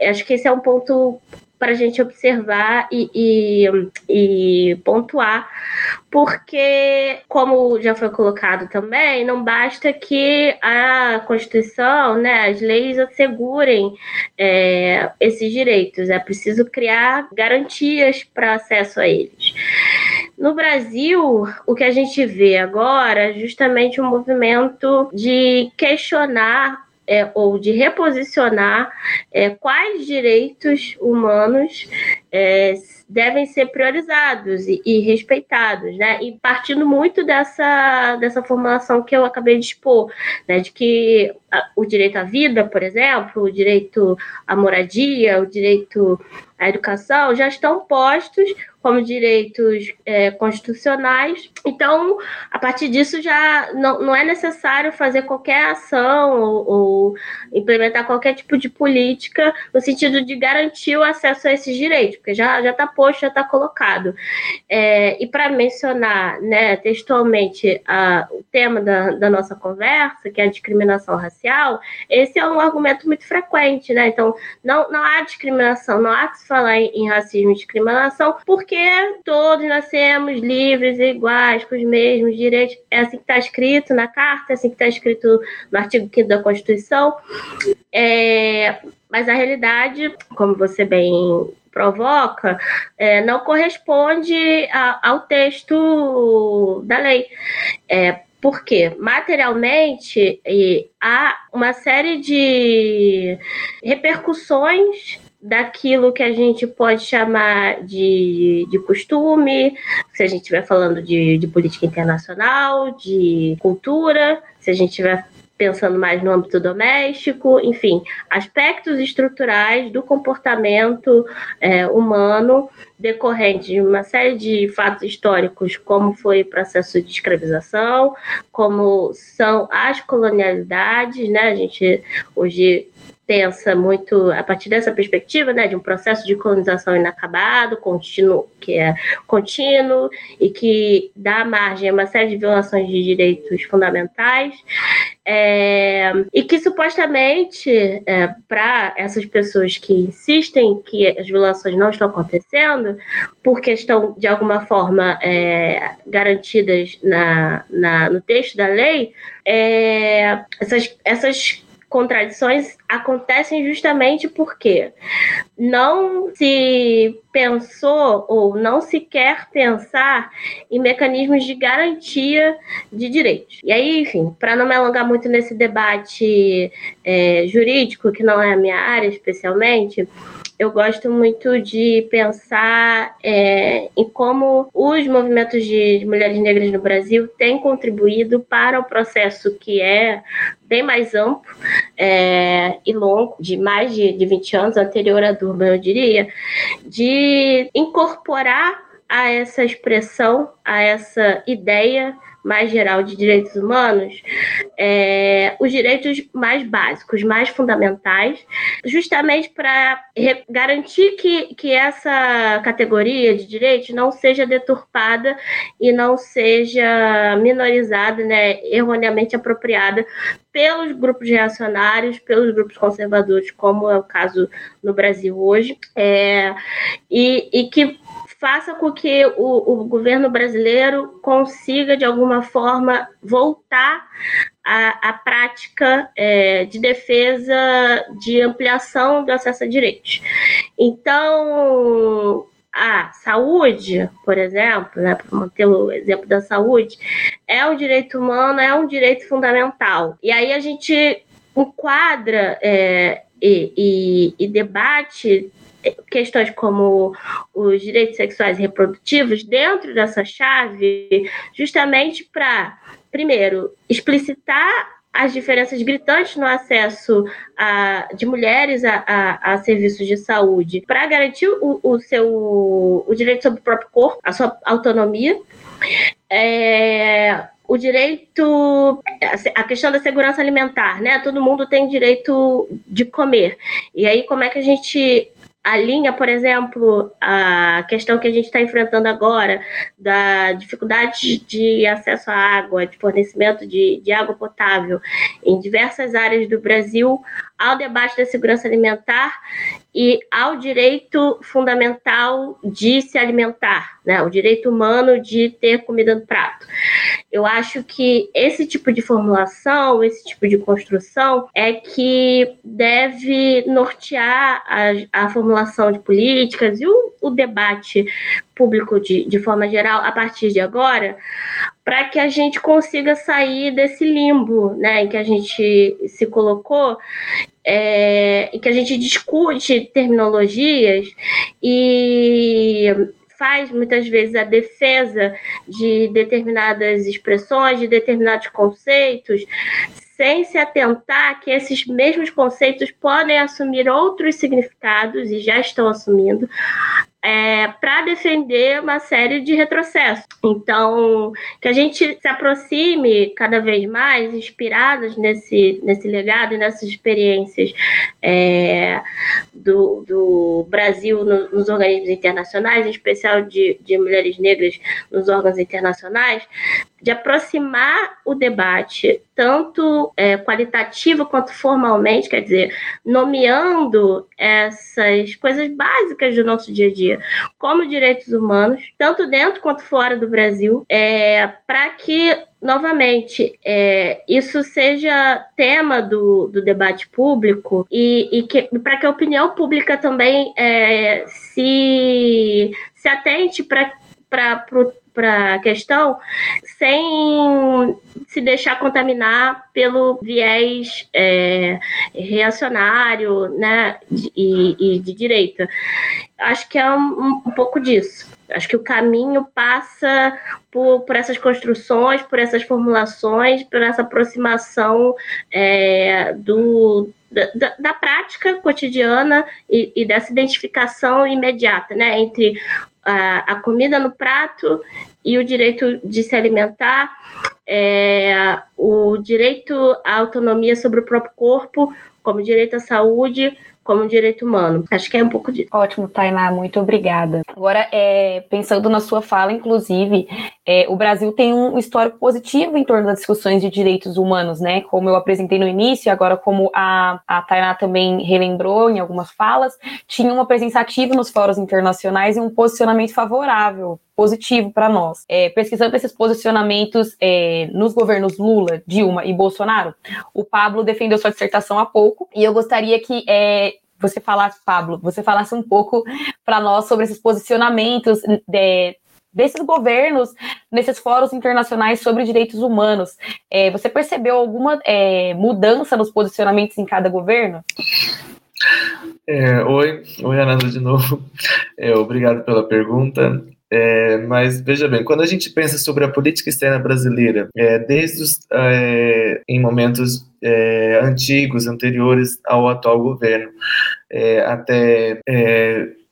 Acho que esse é um ponto para a gente observar e, e, e, pontuar, porque, como já foi colocado também, não basta que a Constituição, né, as leis assegurem é, esses direitos, é preciso criar garantias para acesso a eles. No Brasil, o que a gente vê agora é justamente um movimento de questionar é, ou de reposicionar é, quais direitos humanos é, devem ser priorizados e, e, respeitados, né? E partindo muito dessa, dessa formulação que eu acabei de expor, né? De que a, o direito à vida, por exemplo, o direito à moradia, o direito à educação já estão postos como direitos é, constitucionais. Então, a partir disso, já não, não é necessário fazer qualquer ação ou, ou implementar qualquer tipo de política no sentido de garantir o acesso a esses direitos, porque já está posto, já está colocado. É, e para mencionar né, textualmente a, o tema da, da nossa conversa, que é a discriminação racial, esse é um argumento muito frequente. Né? Então, não, não há discriminação, não há que se falar em, em racismo e discriminação, porque todos nascemos livres e iguais, com os mesmos direitos. É assim que está escrito na Carta, é assim que está escrito no artigo 5 da Constituição. É, mas a realidade, como você bem provoca, é, não corresponde a, ao texto da lei. É, porque materialmente há uma série de repercussões daquilo que a gente pode chamar de, de costume, se a gente estiver falando de, de política internacional, de cultura, se a gente estiver pensando mais no âmbito doméstico, enfim, aspectos estruturais do comportamento é, humano decorrente de uma série de fatos históricos, como foi o processo de escravização, como são as colonialidades, né? A gente hoje pensa muito a partir dessa perspectiva, né, de um processo de colonização inacabado, contínuo, que é contínuo e que dá margem a uma série de violações de direitos fundamentais, é, e que supostamente é, para essas pessoas que insistem que as violações não estão acontecendo, porque estão de alguma forma é, garantidas na, na, no texto da lei, é, essas, essas contradições acontecem justamente porque não se pensou ou não se quer pensar em mecanismos de garantia de direitos. E aí, enfim, para não me alongar muito nesse debate é, jurídico, que não é a minha área especialmente, eu gosto muito de pensar é, em como os movimentos de mulheres negras no Brasil têm contribuído para o processo que é bem mais amplo é, e longo, de mais de, de 20 anos, anterior à Durban, eu diria, de incorporar a essa expressão, a essa ideia mais geral de direitos humanos, é, os direitos mais básicos, mais fundamentais, justamente para garantir que, que essa categoria de direitos não seja deturpada e não seja minorizada, né, erroneamente apropriada pelos grupos reacionários, pelos grupos conservadores, como é o caso no Brasil hoje, é, e, e que faça com que o, o governo brasileiro consiga, de alguma forma, voltar à, à prática é, de defesa, de ampliação do acesso a direitos. Então, a saúde, por exemplo, né, para manter o exemplo da saúde, é um direito humano, é um direito fundamental. E aí a gente enquadra é, e, e, e debate questões como os direitos sexuais e reprodutivos dentro dessa chave, justamente para, primeiro, explicitar as diferenças gritantes no acesso a, de mulheres a, a, a, serviços de saúde para garantir o, o, seu o direito sobre o próprio corpo, a sua autonomia. É, o direito, a questão da segurança alimentar, né? Todo mundo tem direito de comer. E aí, como é que a gente alinha, por exemplo, a questão que a gente está enfrentando agora, da dificuldade de acesso à água, de fornecimento de, de água potável em diversas áreas do Brasil, ao debate da segurança alimentar e ao direito fundamental de se alimentar, né? o direito humano de ter comida no prato. Eu acho que esse tipo de formulação, esse tipo de construção é que deve nortear a, a formulação de políticas e o, o debate público de, de forma geral a partir de agora, para que a gente consiga sair desse limbo né, em que a gente se colocou é, e que a gente discute terminologias e faz muitas vezes a defesa de determinadas expressões, de determinados conceitos, sem se atentar que esses mesmos conceitos podem assumir outros significados e já estão assumindo é, para defender uma série de retrocessos. Então, que a gente se aproxime cada vez mais, inspirados nesse, nesse legado e nessas experiências é, do, do Brasil no, nos organismos internacionais, em especial de, de mulheres negras nos órgãos internacionais, de aproximar o debate, tanto é, qualitativo quanto formalmente, quer dizer, nomeando essas coisas básicas do nosso dia a dia, como direitos humanos, tanto dentro quanto fora do Brasil, é, para que novamente, é, isso seja tema do, do debate público e, e para que a opinião pública também é, se, se atente para para a questão sem se deixar contaminar pelo viés é, reacionário né, e, e, de direita. Acho que é um, um, pouco disso. Acho que o caminho passa por, por essas construções, por essas formulações, por essa aproximação é, do, da, da, prática cotidiana e, e, dessa identificação imediata né, entre a, a comida no prato e o direito de se alimentar, é, o direito à autonomia sobre o próprio corpo, como direito à saúde, como direito humano. Acho que é um pouco disso. Ótimo, Tainá, muito obrigada. Agora, é, pensando na sua fala, inclusive, é, o Brasil tem um histórico positivo em torno das discussões de direitos humanos, né? Como eu apresentei no início, agora como a, a Tainá também relembrou em algumas falas, tinha uma presença ativa nos fóruns internacionais e um posicionamento favorável positivo para nós. É, pesquisando esses posicionamentos é, nos governos Lula, Dilma e Bolsonaro, o Pablo defendeu sua dissertação há pouco e eu gostaria que é, você falasse, Pablo, você falasse um pouco para nós sobre esses posicionamentos de, desses governos nesses fóruns internacionais sobre direitos humanos. É, você percebeu alguma é, mudança nos posicionamentos em cada governo? É, oi, oi, Ananda, de novo. É, obrigado pela pergunta. É, mas veja bem, quando a gente pensa sobre a política externa brasileira, é, desde os, é, em momentos é, antigos, anteriores ao atual governo, é, até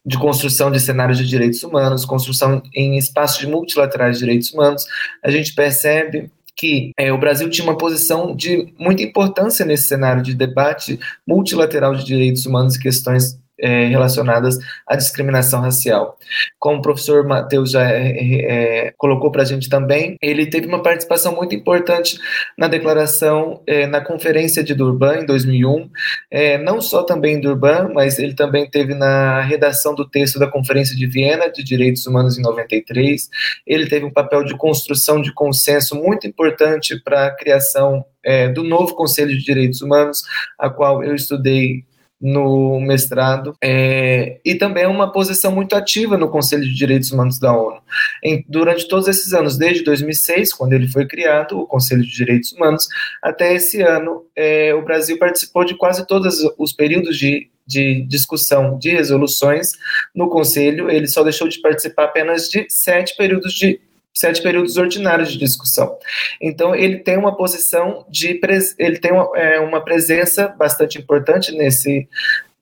de construção de cenários de direitos humanos, construção em espaços multilaterais de direitos humanos, a gente percebe que é, o Brasil tinha uma posição de muita importância nesse cenário de debate multilateral de direitos humanos e questões é, relacionadas à discriminação racial. Como o professor Matheus já é, é, colocou para a gente também, ele teve uma participação muito importante na declaração, é, na Conferência de Durban, em 2001, é, não só também em Durban, mas ele também teve na redação do texto da Conferência de Viena de Direitos Humanos em 93. Ele teve um papel de construção de consenso muito importante para a criação é, do novo Conselho de Direitos Humanos, a qual eu estudei no mestrado, é, e também uma posição muito ativa no Conselho de Direitos Humanos da ONU. Em, durante todos esses anos, desde 2006, quando ele foi criado, o Conselho de Direitos Humanos, até esse ano, é, o Brasil participou de quase todos os períodos de de discussão de resoluções no Conselho, ele só deixou de participar apenas de sete períodos de sete períodos ordinários de discussão. Então, ele tem uma posição de. Ele tem uma, é, uma presença bastante importante nesse,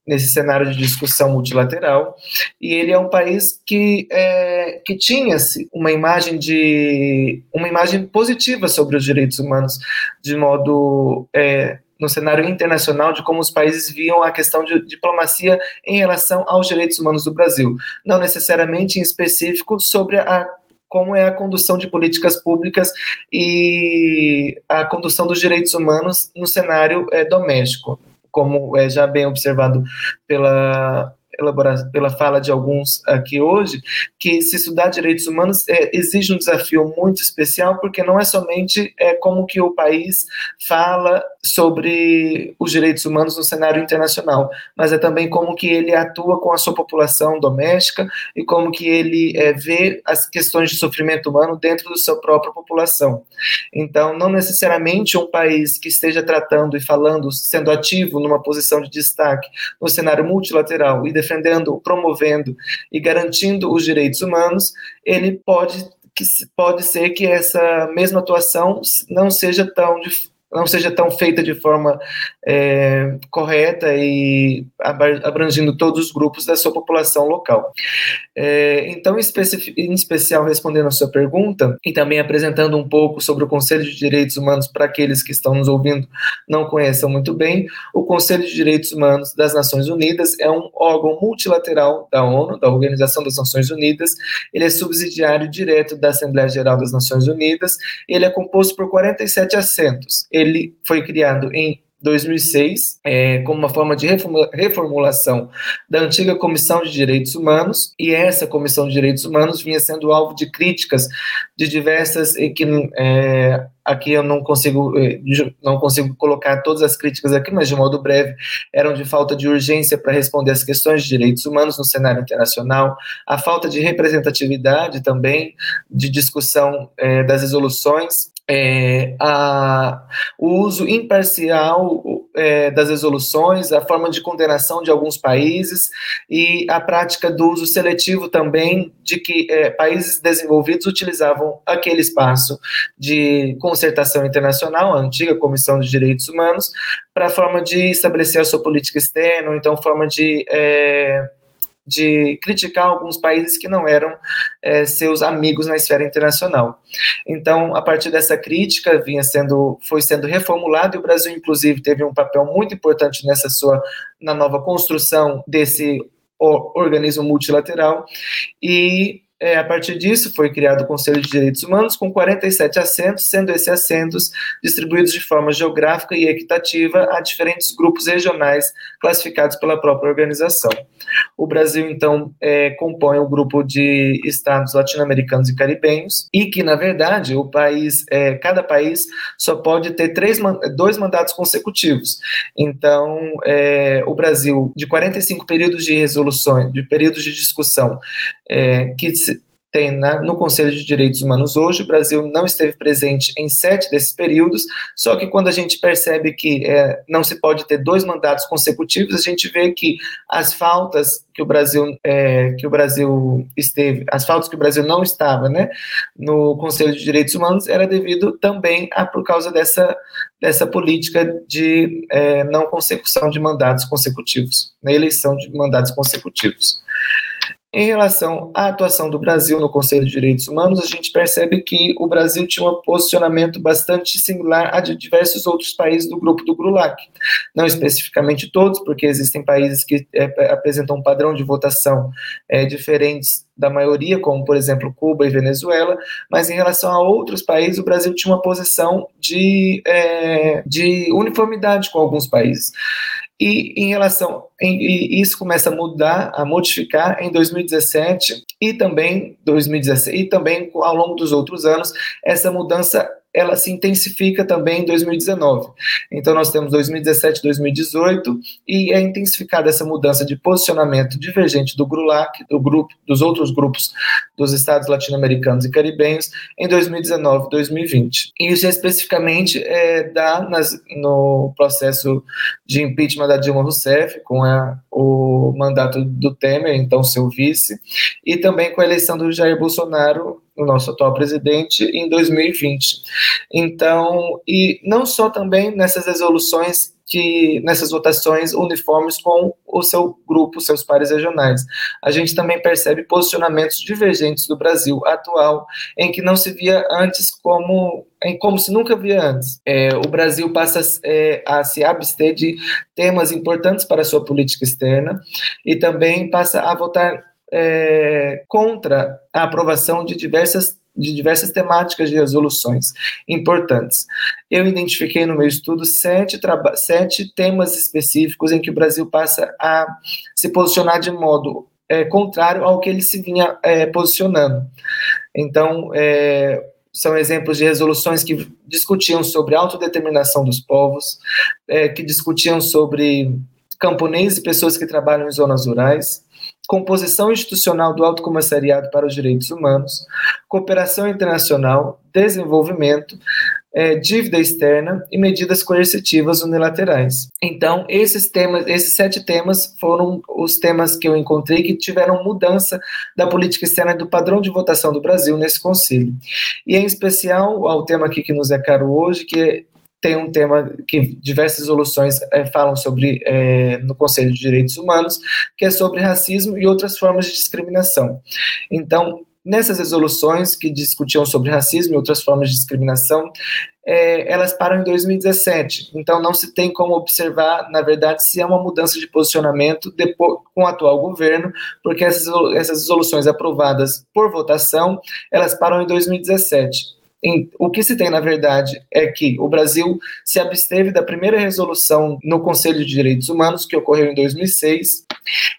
nesse cenário de discussão multilateral, e ele é um país que, é, que tinha uma imagem de uma imagem positiva sobre os direitos humanos, de modo é, no cenário internacional de como os países viam a questão de diplomacia em relação aos direitos humanos do Brasil, não necessariamente em específico sobre a como é a condução de políticas públicas e a condução dos direitos humanos no cenário é, doméstico, como é já bem observado pela pela fala de alguns aqui hoje, que se estudar direitos humanos é, exige um desafio muito especial, porque não é somente é, como que o país fala sobre os direitos humanos no cenário internacional, mas é também como que ele atua com a sua população doméstica e como que ele é, vê as questões de sofrimento humano dentro da sua própria população. Então, não necessariamente um país que esteja tratando e falando, sendo ativo numa posição de destaque no cenário multilateral e defendendo, promovendo e garantindo os direitos humanos, ele pode que pode ser que essa mesma atuação não seja tão não seja tão feita de forma é, correta e abrangindo todos os grupos da sua população local. É, então, em especial, respondendo a sua pergunta e também apresentando um pouco sobre o Conselho de Direitos Humanos para aqueles que estão nos ouvindo não conheçam muito bem, o Conselho de Direitos Humanos das Nações Unidas é um órgão multilateral da ONU, da Organização das Nações Unidas. Ele é subsidiário direto da Assembleia Geral das Nações Unidas. Ele é composto por 47 assentos foi criado em 2006, é, como uma forma de reformulação da antiga Comissão de Direitos Humanos, e essa Comissão de Direitos Humanos vinha sendo alvo de críticas de diversas, e que é, aqui eu não consigo, é, não consigo colocar todas as críticas aqui, mas de modo breve, eram de falta de urgência para responder às questões de direitos humanos no cenário internacional, a falta de representatividade também, de discussão é, das resoluções, é, a, o uso imparcial é, das resoluções, a forma de condenação de alguns países e a prática do uso seletivo também de que é, países desenvolvidos utilizavam aquele espaço de concertação internacional, a antiga Comissão de Direitos Humanos, para a forma de estabelecer a sua política externa, ou então forma de é, de criticar alguns países que não eram é, seus amigos na esfera internacional. Então, a partir dessa crítica, vinha sendo, foi sendo reformulado e o Brasil, inclusive, teve um papel muito importante nessa sua, na nova construção desse organismo multilateral e é, a partir disso, foi criado o Conselho de Direitos Humanos, com 47 assentos, sendo esses assentos distribuídos de forma geográfica e equitativa a diferentes grupos regionais classificados pela própria organização. O Brasil, então, é, compõe o grupo de estados latino-americanos e caribenhos, e que, na verdade, o país, é, cada país só pode ter três, dois mandatos consecutivos. Então, é, o Brasil, de 45 períodos de resoluções, de períodos de discussão, é, que tem na, no Conselho de Direitos Humanos hoje. O Brasil não esteve presente em sete desses períodos, só que quando a gente percebe que é, não se pode ter dois mandatos consecutivos, a gente vê que as faltas que o Brasil é, que o Brasil esteve, as faltas que o Brasil não estava, né, no Conselho de Direitos Humanos era devido também a por causa dessa dessa política de é, não consecução de mandatos consecutivos, na eleição de mandatos consecutivos. Em relação à atuação do Brasil no Conselho de Direitos Humanos, a gente percebe que o Brasil tinha um posicionamento bastante similar a de diversos outros países do grupo do GRULAC. Não especificamente todos, porque existem países que é, apresentam um padrão de votação é, diferentes da maioria, como por exemplo Cuba e Venezuela, mas em relação a outros países, o Brasil tinha uma posição de, é, de uniformidade com alguns países. E em relação, e isso começa a mudar, a modificar em 2017 e também 2016 e também ao longo dos outros anos, essa mudança ela se intensifica também em 2019. Então, nós temos 2017, 2018, e é intensificada essa mudança de posicionamento divergente do GRULAC, do grupo, dos outros grupos dos estados latino-americanos e caribenhos, em 2019 2020. E isso especificamente é, dá nas, no processo de impeachment da Dilma Rousseff, com a, o mandato do Temer, então seu vice, e também com a eleição do Jair Bolsonaro o nosso atual presidente, em 2020. Então, e não só também nessas resoluções que nessas votações uniformes com o seu grupo, seus pares regionais. A gente também percebe posicionamentos divergentes do Brasil atual, em que não se via antes como em como se nunca via antes. É, o Brasil passa é, a se abster de temas importantes para a sua política externa e também passa a votar é, contra a aprovação de diversas de diversas temáticas de resoluções importantes. Eu identifiquei no meu estudo sete, sete temas específicos em que o Brasil passa a se posicionar de modo é, contrário ao que ele se vinha é, posicionando. Então, é, são exemplos de resoluções que discutiam sobre autodeterminação dos povos, é, que discutiam sobre camponeses e pessoas que trabalham em zonas rurais, composição institucional do Alto Comissariado para os Direitos Humanos, cooperação internacional, desenvolvimento, é, dívida externa e medidas coercitivas unilaterais. Então, esses temas, esses sete temas foram os temas que eu encontrei que tiveram mudança da política externa e do padrão de votação do Brasil nesse conselho. E em especial ao tema aqui que nos é caro hoje, que tem um tema que diversas resoluções é, falam sobre é, no Conselho de Direitos Humanos, que é sobre racismo e outras formas de discriminação. Então, nessas resoluções que discutiam sobre racismo e outras formas de discriminação, é, elas param em 2017. Então, não se tem como observar, na verdade, se é uma mudança de posicionamento depois, com o atual governo, porque essas, essas resoluções aprovadas por votação, elas param em 2017 o que se tem, na verdade, é que o Brasil se absteve da primeira resolução no Conselho de Direitos Humanos, que ocorreu em 2006,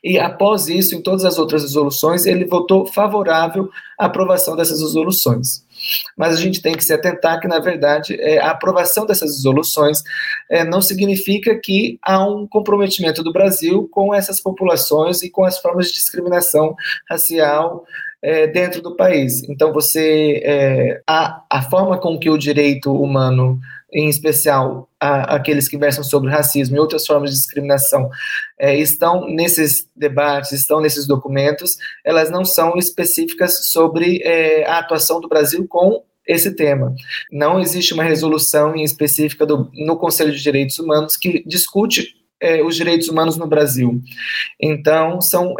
e após isso, em todas as outras resoluções, ele votou favorável à aprovação dessas resoluções. Mas a gente tem que se atentar que, na verdade, é, a aprovação dessas resoluções é, não significa que há um comprometimento do Brasil com essas populações e com as formas de discriminação racial é, dentro do país. Então, você é, a, a forma com que o direito humano, em especial a, aqueles que versam sobre racismo e outras formas de discriminação, é, estão nesses debates, estão nesses documentos, elas não são específicas sobre é, a atuação do Brasil com esse tema. Não existe uma resolução em específica do, no Conselho de Direitos Humanos que discute é, os direitos humanos no Brasil. Então, são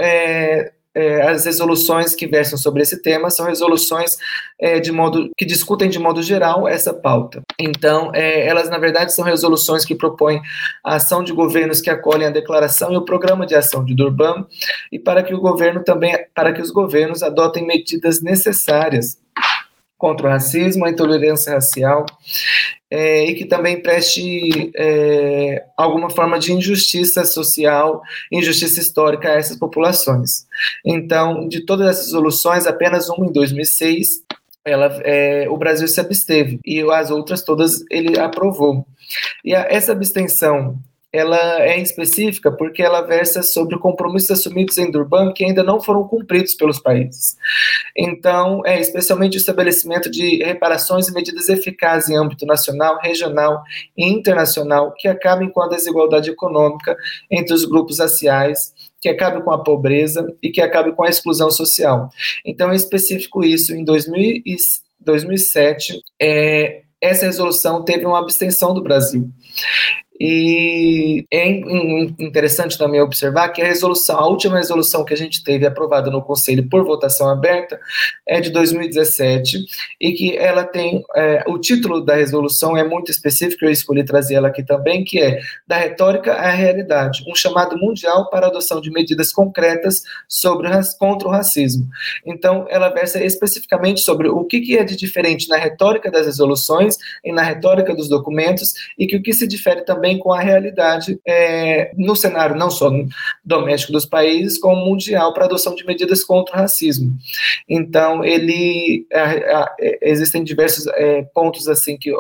é, as resoluções que versam sobre esse tema são resoluções é, de modo que discutem de modo geral essa pauta. Então, é, elas na verdade são resoluções que propõem a ação de governos que acolhem a declaração e o programa de ação de Durban e para que o governo também para que os governos adotem medidas necessárias contra o racismo, a intolerância racial é, e que também preste é, alguma forma de injustiça social, injustiça histórica a essas populações. Então, de todas essas soluções, apenas uma em 2006 ela, é, o Brasil se absteve e as outras todas ele aprovou. E a, essa abstenção ela é específica porque ela versa sobre compromissos assumidos em Durban que ainda não foram cumpridos pelos países. Então, é especialmente o estabelecimento de reparações e medidas eficazes em âmbito nacional, regional e internacional que acabem com a desigualdade econômica entre os grupos raciais, que acabe com a pobreza e que acabe com a exclusão social. Então, é específico isso. Em 2000 2007, é, essa resolução teve uma abstenção do Brasil. E é interessante também observar que a resolução, a última resolução que a gente teve aprovada no Conselho por votação aberta é de 2017 e que ela tem é, o título da resolução é muito específico, eu escolhi trazer ela aqui também, que é da retórica à realidade, um chamado mundial para a adoção de medidas concretas sobre contra o racismo. Então, ela versa especificamente sobre o que, que é de diferente na retórica das resoluções e na retórica dos documentos e que o que se difere também também com a realidade é, no cenário não só doméstico dos países, como mundial para adoção de medidas contra o racismo. Então, ele existem diversos é, pontos assim que,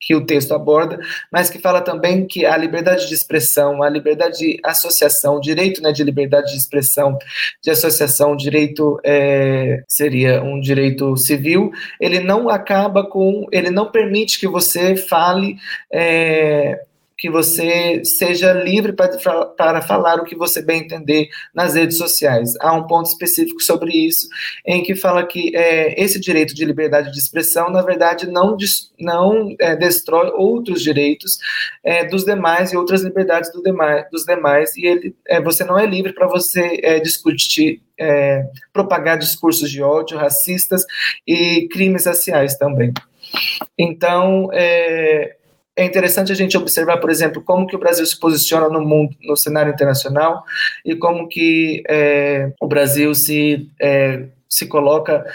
que o texto aborda, mas que fala também que a liberdade de expressão, a liberdade de associação, direito né, de liberdade de expressão, de associação, direito é, seria um direito civil, ele não acaba com, ele não permite que você fale é, que você seja livre para, para falar o que você bem entender nas redes sociais. Há um ponto específico sobre isso, em que fala que é, esse direito de liberdade de expressão, na verdade, não, não é, destrói outros direitos é, dos demais e outras liberdades do demais, dos demais, e ele, é, você não é livre para você é, discutir é, propagar discursos de ódio racistas e crimes raciais também. Então, é, é interessante a gente observar, por exemplo, como que o Brasil se posiciona no mundo, no cenário internacional e como que é, o Brasil se é, se coloca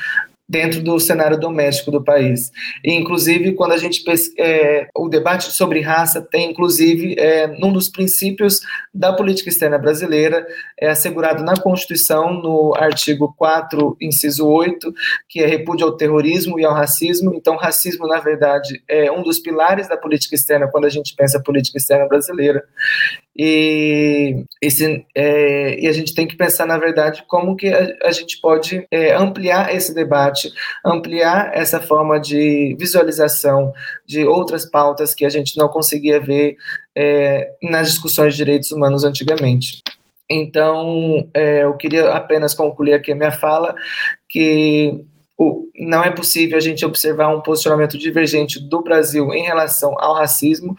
dentro do cenário doméstico do país. E, inclusive, quando a gente é, o debate sobre raça tem, inclusive, é, um dos princípios da política externa brasileira, é assegurado na Constituição, no artigo 4, inciso 8, que é repúdio ao terrorismo e ao racismo. Então, racismo, na verdade, é um dos pilares da política externa quando a gente pensa política externa brasileira. E, esse, é, e a gente tem que pensar, na verdade, como que a, a gente pode é, ampliar esse debate, ampliar essa forma de visualização de outras pautas que a gente não conseguia ver é, nas discussões de direitos humanos antigamente. Então, é, eu queria apenas concluir aqui a minha fala, que não é possível a gente observar um posicionamento divergente do Brasil em relação ao racismo,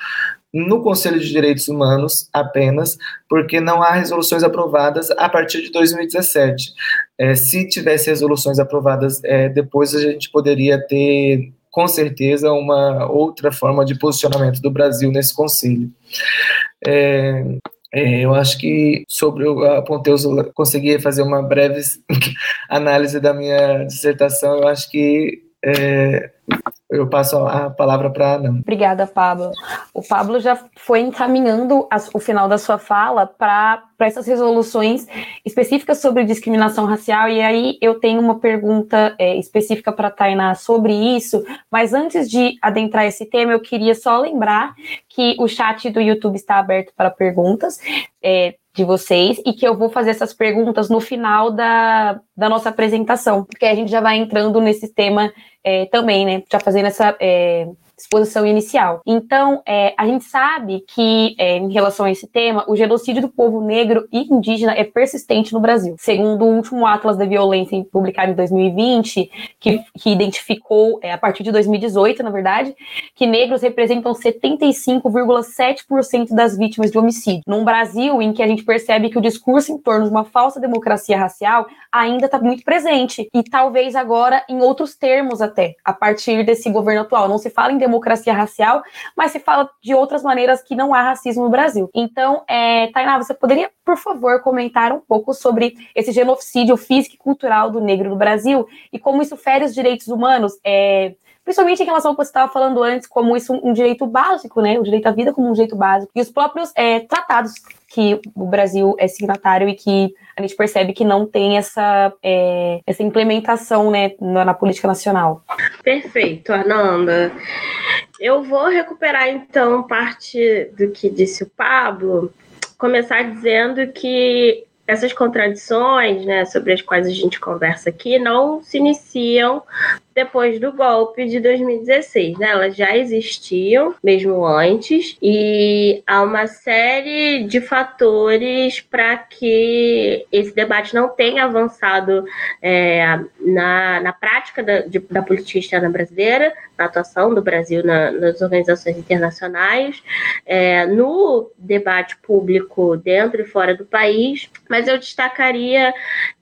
no Conselho de Direitos Humanos apenas, porque não há resoluções aprovadas a partir de 2017. É, se tivesse resoluções aprovadas é, depois, a gente poderia ter, com certeza, uma outra forma de posicionamento do Brasil nesse Conselho. É, é, eu acho que sobre o Ponteus consegui fazer uma breve (laughs) análise da minha dissertação. Eu acho que é, eu passo a palavra para a Ana. Obrigada, Pablo. O Pablo já foi encaminhando as, o final da sua fala para essas resoluções específicas sobre discriminação racial, e aí eu tenho uma pergunta é, específica para a Tainá sobre isso, mas antes de adentrar esse tema, eu queria só lembrar que o chat do YouTube está aberto para perguntas. É, de vocês e que eu vou fazer essas perguntas no final da, da nossa apresentação, porque a gente já vai entrando nesse tema é, também, né? Já fazendo essa é, exposição inicial. Então, é, a gente sabe que, é, em relação a esse tema, o genocídio do povo negro e indígena é persistente no Brasil. Segundo o último Atlas da Violência, publicado em 2020, que, que identificou, é, a partir de 2018, na verdade, que negros representam 75,7% das vítimas de homicídio. Num Brasil em que a gente percebe que o discurso em torno de uma falsa democracia racial ainda está muito presente. E talvez agora em outros termos até, a partir desse governo atual. Não se fala em democracia racial, mas se fala de outras maneiras que não há racismo no Brasil. Então, é, Tainá, você poderia, por favor, comentar um pouco sobre esse genocídio físico e cultural do negro no Brasil e como isso fere os direitos humanos? É, principalmente em relação ao que você estava falando antes, como isso um direito básico, né? O direito à vida como um direito básico. E os próprios é, tratados que o Brasil é signatário e que a gente percebe que não tem essa, é, essa implementação né, na, na política nacional. Perfeito, Ananda. Eu vou recuperar então parte do que disse o Pablo, começar dizendo que essas contradições, né, sobre as quais a gente conversa aqui, não se iniciam depois do golpe de 2016, né? Elas já existiam mesmo antes e há uma série de fatores para que esse debate não tenha avançado é, na, na prática da, de, da política externa brasileira, na atuação do Brasil na, nas organizações internacionais, é, no debate público dentro e fora do país. Mas eu destacaria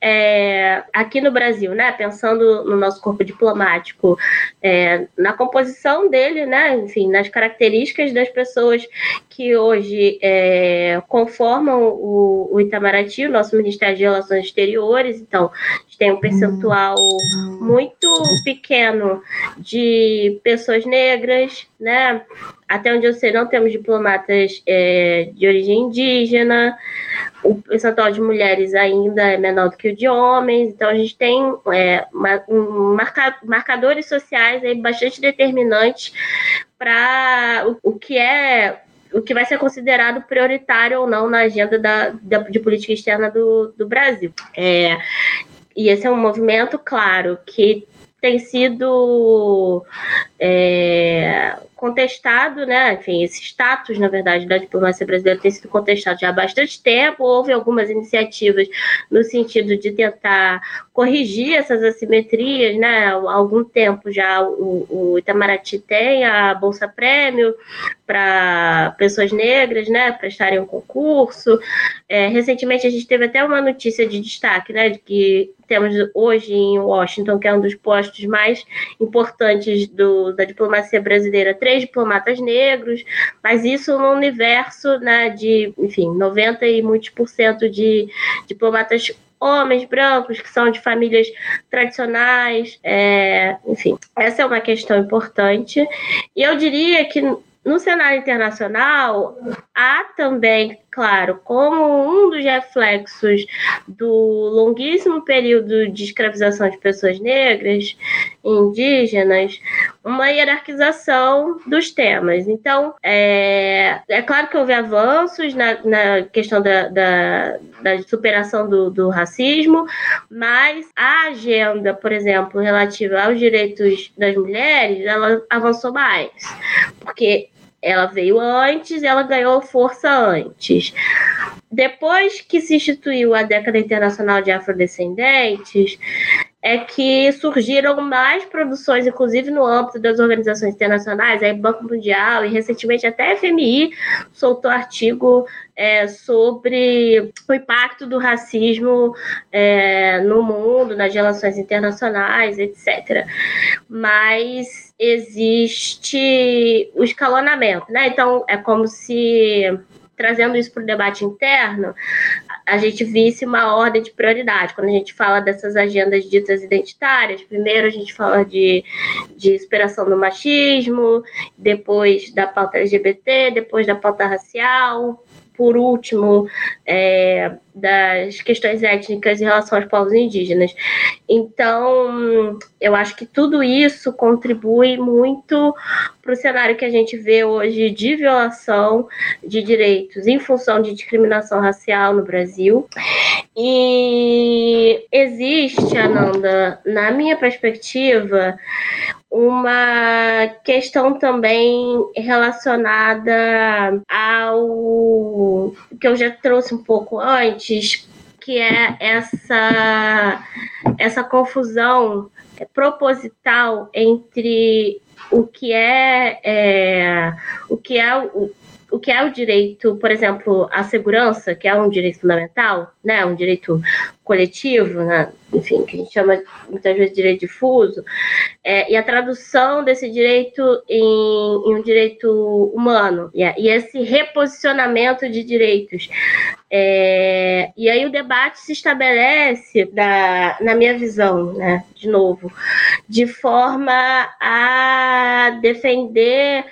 é, aqui no Brasil, né? Pensando no nosso corpo diplomático é, na composição dele, né, enfim, nas características das pessoas que hoje é, conformam o, o Itamaraty, o nosso Ministério de Relações Exteriores. Então, tem um percentual muito pequeno de pessoas negras, né? Até onde eu sei, não temos diplomatas é, de origem indígena o percentual de mulheres ainda é menor do que o de homens, então a gente tem é, uma, um marca, marcadores sociais aí bastante determinantes para o, o, que é o que vai ser considerado prioritário ou não na agenda da, da de política externa do, do Brasil. É, e esse é um movimento, claro, que tem sido é, contestado, né? Enfim, esse status, na verdade, da diplomacia brasileira tem sido contestado já há bastante tempo. Houve algumas iniciativas no sentido de tentar corrigir essas assimetrias, né? Há algum tempo já o, o Itamaraty tem a Bolsa Prêmio para pessoas negras, né? Prestarem um concurso. É, recentemente a gente teve até uma notícia de destaque, né? De que temos hoje em Washington, que é um dos postos mais importantes do, da diplomacia brasileira, três diplomatas negros, mas isso no universo né, de, enfim, 90 e muitos por cento de diplomatas homens brancos que são de famílias tradicionais, é, enfim, essa é uma questão importante. E eu diria que no cenário internacional, há também, claro, como um dos reflexos do longuíssimo período de escravização de pessoas negras, indígenas, uma hierarquização dos temas. Então, é, é claro que houve avanços na, na questão da, da, da superação do, do racismo, mas a agenda, por exemplo, relativa aos direitos das mulheres, ela avançou mais, porque ela veio antes, ela ganhou força antes. Depois que se instituiu a década internacional de afrodescendentes, é que surgiram mais produções, inclusive no âmbito das organizações internacionais, aí Banco Mundial e recentemente até a FMI soltou artigo é, sobre o impacto do racismo é, no mundo, nas relações internacionais, etc. Mas existe o escalonamento, né? Então é como se trazendo isso para o debate interno, a gente visse uma ordem de prioridade. Quando a gente fala dessas agendas ditas identitárias, primeiro a gente fala de, de superação do machismo, depois da pauta LGBT, depois da pauta racial, por último, é, das questões étnicas em relação aos povos indígenas. Então, eu acho que tudo isso contribui muito para o cenário que a gente vê hoje de violação de direitos em função de discriminação racial no Brasil. E existe, Ananda, na minha perspectiva, uma questão também relacionada ao que eu já trouxe um pouco antes, que é essa essa confusão proposital entre o que é, é o que é o, o que é o direito, por exemplo, à segurança, que é um direito fundamental, né, um direito coletivo, né, enfim, que a gente chama muitas vezes de direito difuso, é, e a tradução desse direito em, em um direito humano, e, e, esse reposicionamento de direitos. É, e aí o debate se estabelece, da, na minha visão, né, de novo, de forma a defender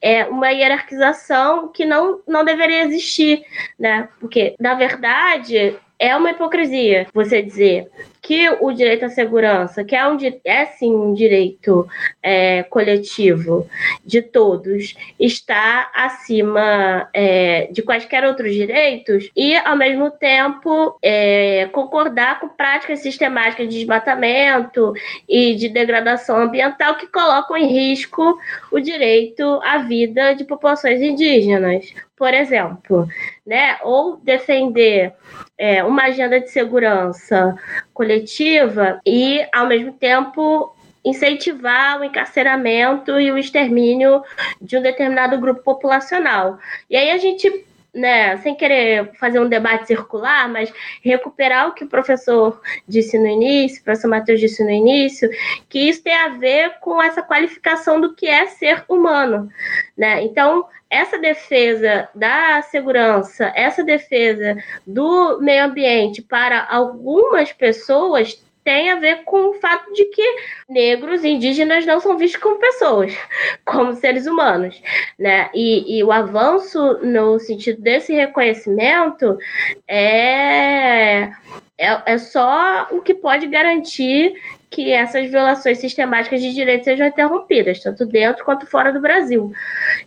é uma hierarquização que não, não deveria existir, né? Porque, na verdade, é uma hipocrisia você dizer que o direito à segurança, que é, um, é sim um direito é, coletivo de todos, está acima é, de quaisquer outros direitos e, ao mesmo tempo, é, concordar com práticas sistemáticas de desmatamento e de degradação ambiental que colocam em risco o direito à vida de populações indígenas por exemplo, né? Ou defender é, uma agenda de segurança coletiva e, ao mesmo tempo, incentivar o encarceramento e o extermínio de um determinado grupo populacional. E aí a gente né, sem querer fazer um debate circular, mas recuperar o que o professor disse no início, o professor Matheus disse no início, que isso tem a ver com essa qualificação do que é ser humano, né? Então, essa defesa da segurança, essa defesa do meio ambiente para algumas pessoas tem a ver com o fato de que negros e indígenas não são vistos como pessoas, (laughs) como seres humanos, né? E, e o avanço no sentido desse reconhecimento é, é, é só o que pode garantir que essas violações sistemáticas de direitos sejam interrompidas, tanto dentro quanto fora do Brasil.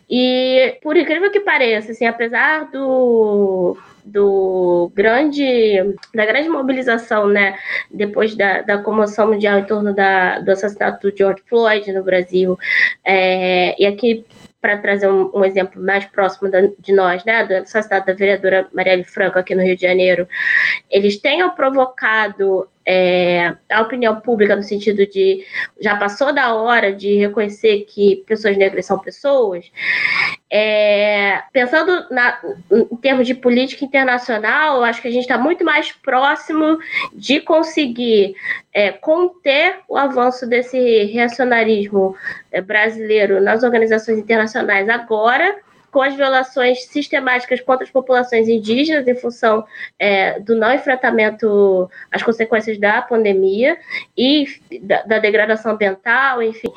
E, por incrível que pareça, assim, apesar do do grande da grande mobilização, né, depois da, da comoção mundial em torno da, do assassinato do George Floyd no Brasil, é, e aqui para trazer um, um, exemplo mais próximo da, de nós, né, do assassinato da vereadora Marielle Franco aqui no Rio de Janeiro, eles tenham provocado é, a opinião pública no sentido de já passou da hora de reconhecer que pessoas negras são pessoas, é, pensando na, em termos de política internacional, acho que a gente está muito mais próximo de conseguir é, conter o avanço desse reacionarismo é, brasileiro nas organizações internacionais agora com as violações sistemáticas contra as populações indígenas em função é, do não enfrentamento às consequências da pandemia e da, da degradação ambiental, enfim,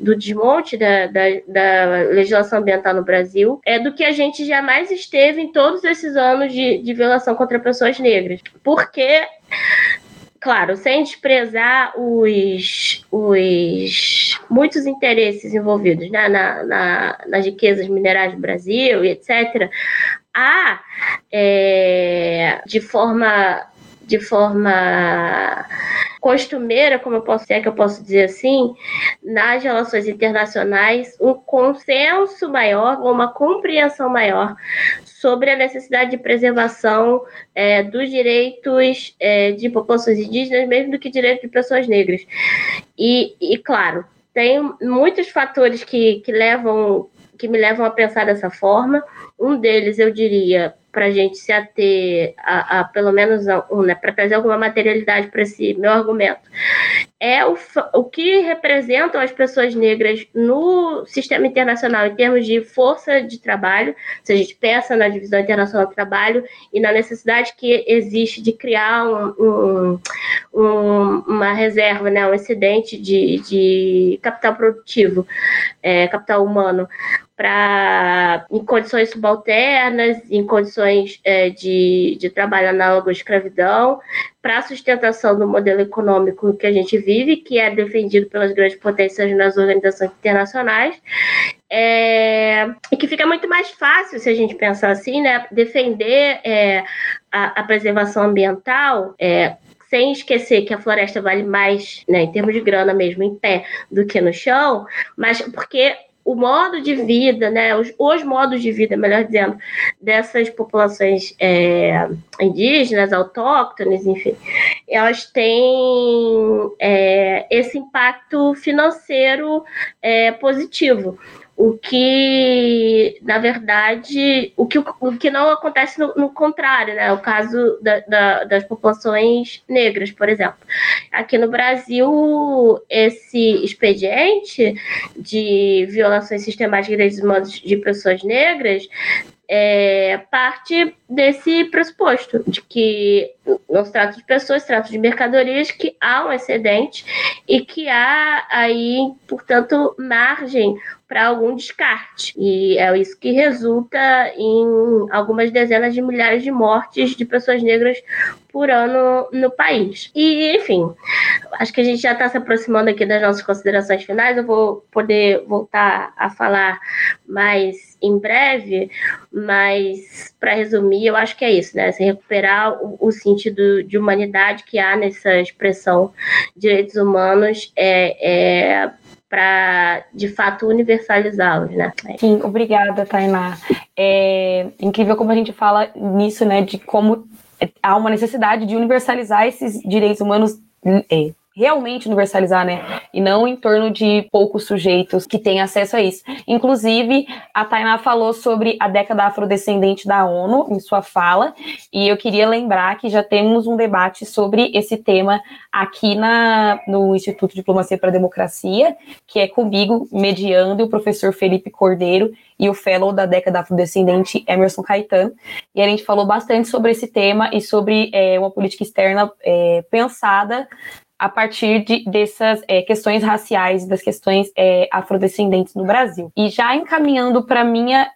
do desmonte da, da, da, legislação ambiental no Brasil, é do que a gente jamais esteve em todos esses anos de, de violação contra pessoas negras. Porque claro, sem desprezar os, os muitos interesses envolvidos né, na, na, nas riquezas minerais do Brasil e etc., há, é, de forma de forma costumeira, como eu posso, é que eu posso dizer assim, nas relações internacionais, um consenso maior, uma compreensão maior sobre a necessidade de preservação é, dos direitos é, de populações indígenas, mesmo do que direitos de pessoas negras. E, e claro, tem muitos fatores que, que levam que me levam a pensar dessa forma. Um deles, eu diria, para a gente se ater a, a pelo menos um, né, para trazer alguma materialidade para esse meu argumento, é o, o que representam as pessoas negras no sistema internacional em termos de força de trabalho, se a gente pensa na divisão internacional do trabalho e na necessidade que existe de criar um, um, um, uma reserva, né, um excedente de, de capital produtivo, é, capital humano, para em condições subalternas, em condições é, de, de trabalho análogo à escravidão, para a sustentação do modelo econômico que a gente vive, que é defendido pelas grandes potências nas organizações internacionais, é, e que fica muito mais fácil, se a gente pensar assim, né, defender é, a, a, preservação ambiental. É, sem esquecer que a floresta vale mais, né, em termos de grana mesmo, em pé, do que no chão, mas porque o modo de vida, né, os, os, modos de vida, melhor dizendo, dessas populações é, indígenas, autóctones, enfim, elas têm é, esse impacto financeiro é, positivo o que, na verdade, o que, o que não acontece no, no contrário, né? O caso da, da, das populações negras, por exemplo. Aqui no Brasil, esse expediente de violações sistemáticas de direitos humanos de pessoas negras é, parte desse pressuposto, de que não se trata de pessoas, se trata de mercadorias, que há um excedente e que há aí, portanto, margem para algum descarte. E é isso que resulta em algumas dezenas de milhares de mortes de pessoas negras por ano no país. E, enfim, acho que a gente já está se aproximando aqui das nossas considerações finais. Eu vou poder voltar a falar mais em breve, mas para resumir, eu acho que é isso, né? Se recuperar o, o, sentido de humanidade que há nessa expressão direitos humanos é, é para de fato universalizá-los, né? Sim, obrigada, Tainá. É incrível como a gente fala nisso, né? De como há uma necessidade de universalizar esses direitos humanos é, realmente universalizar, né? E não em torno de poucos sujeitos que têm acesso a isso. Inclusive, a Tainá falou sobre a década afrodescendente da ONU em sua fala, e eu queria lembrar que já temos um debate sobre esse tema aqui na, no Instituto de Diplomacia para a Democracia, que é comigo, mediando, o professor Felipe Cordeiro e o fellow da década afrodescendente Emerson Caetano. E a gente falou bastante sobre esse tema e sobre é, uma política externa é, pensada a partir de, dessas é, questões raciais, das questões é, afrodescendentes no Brasil. E já encaminhando para minha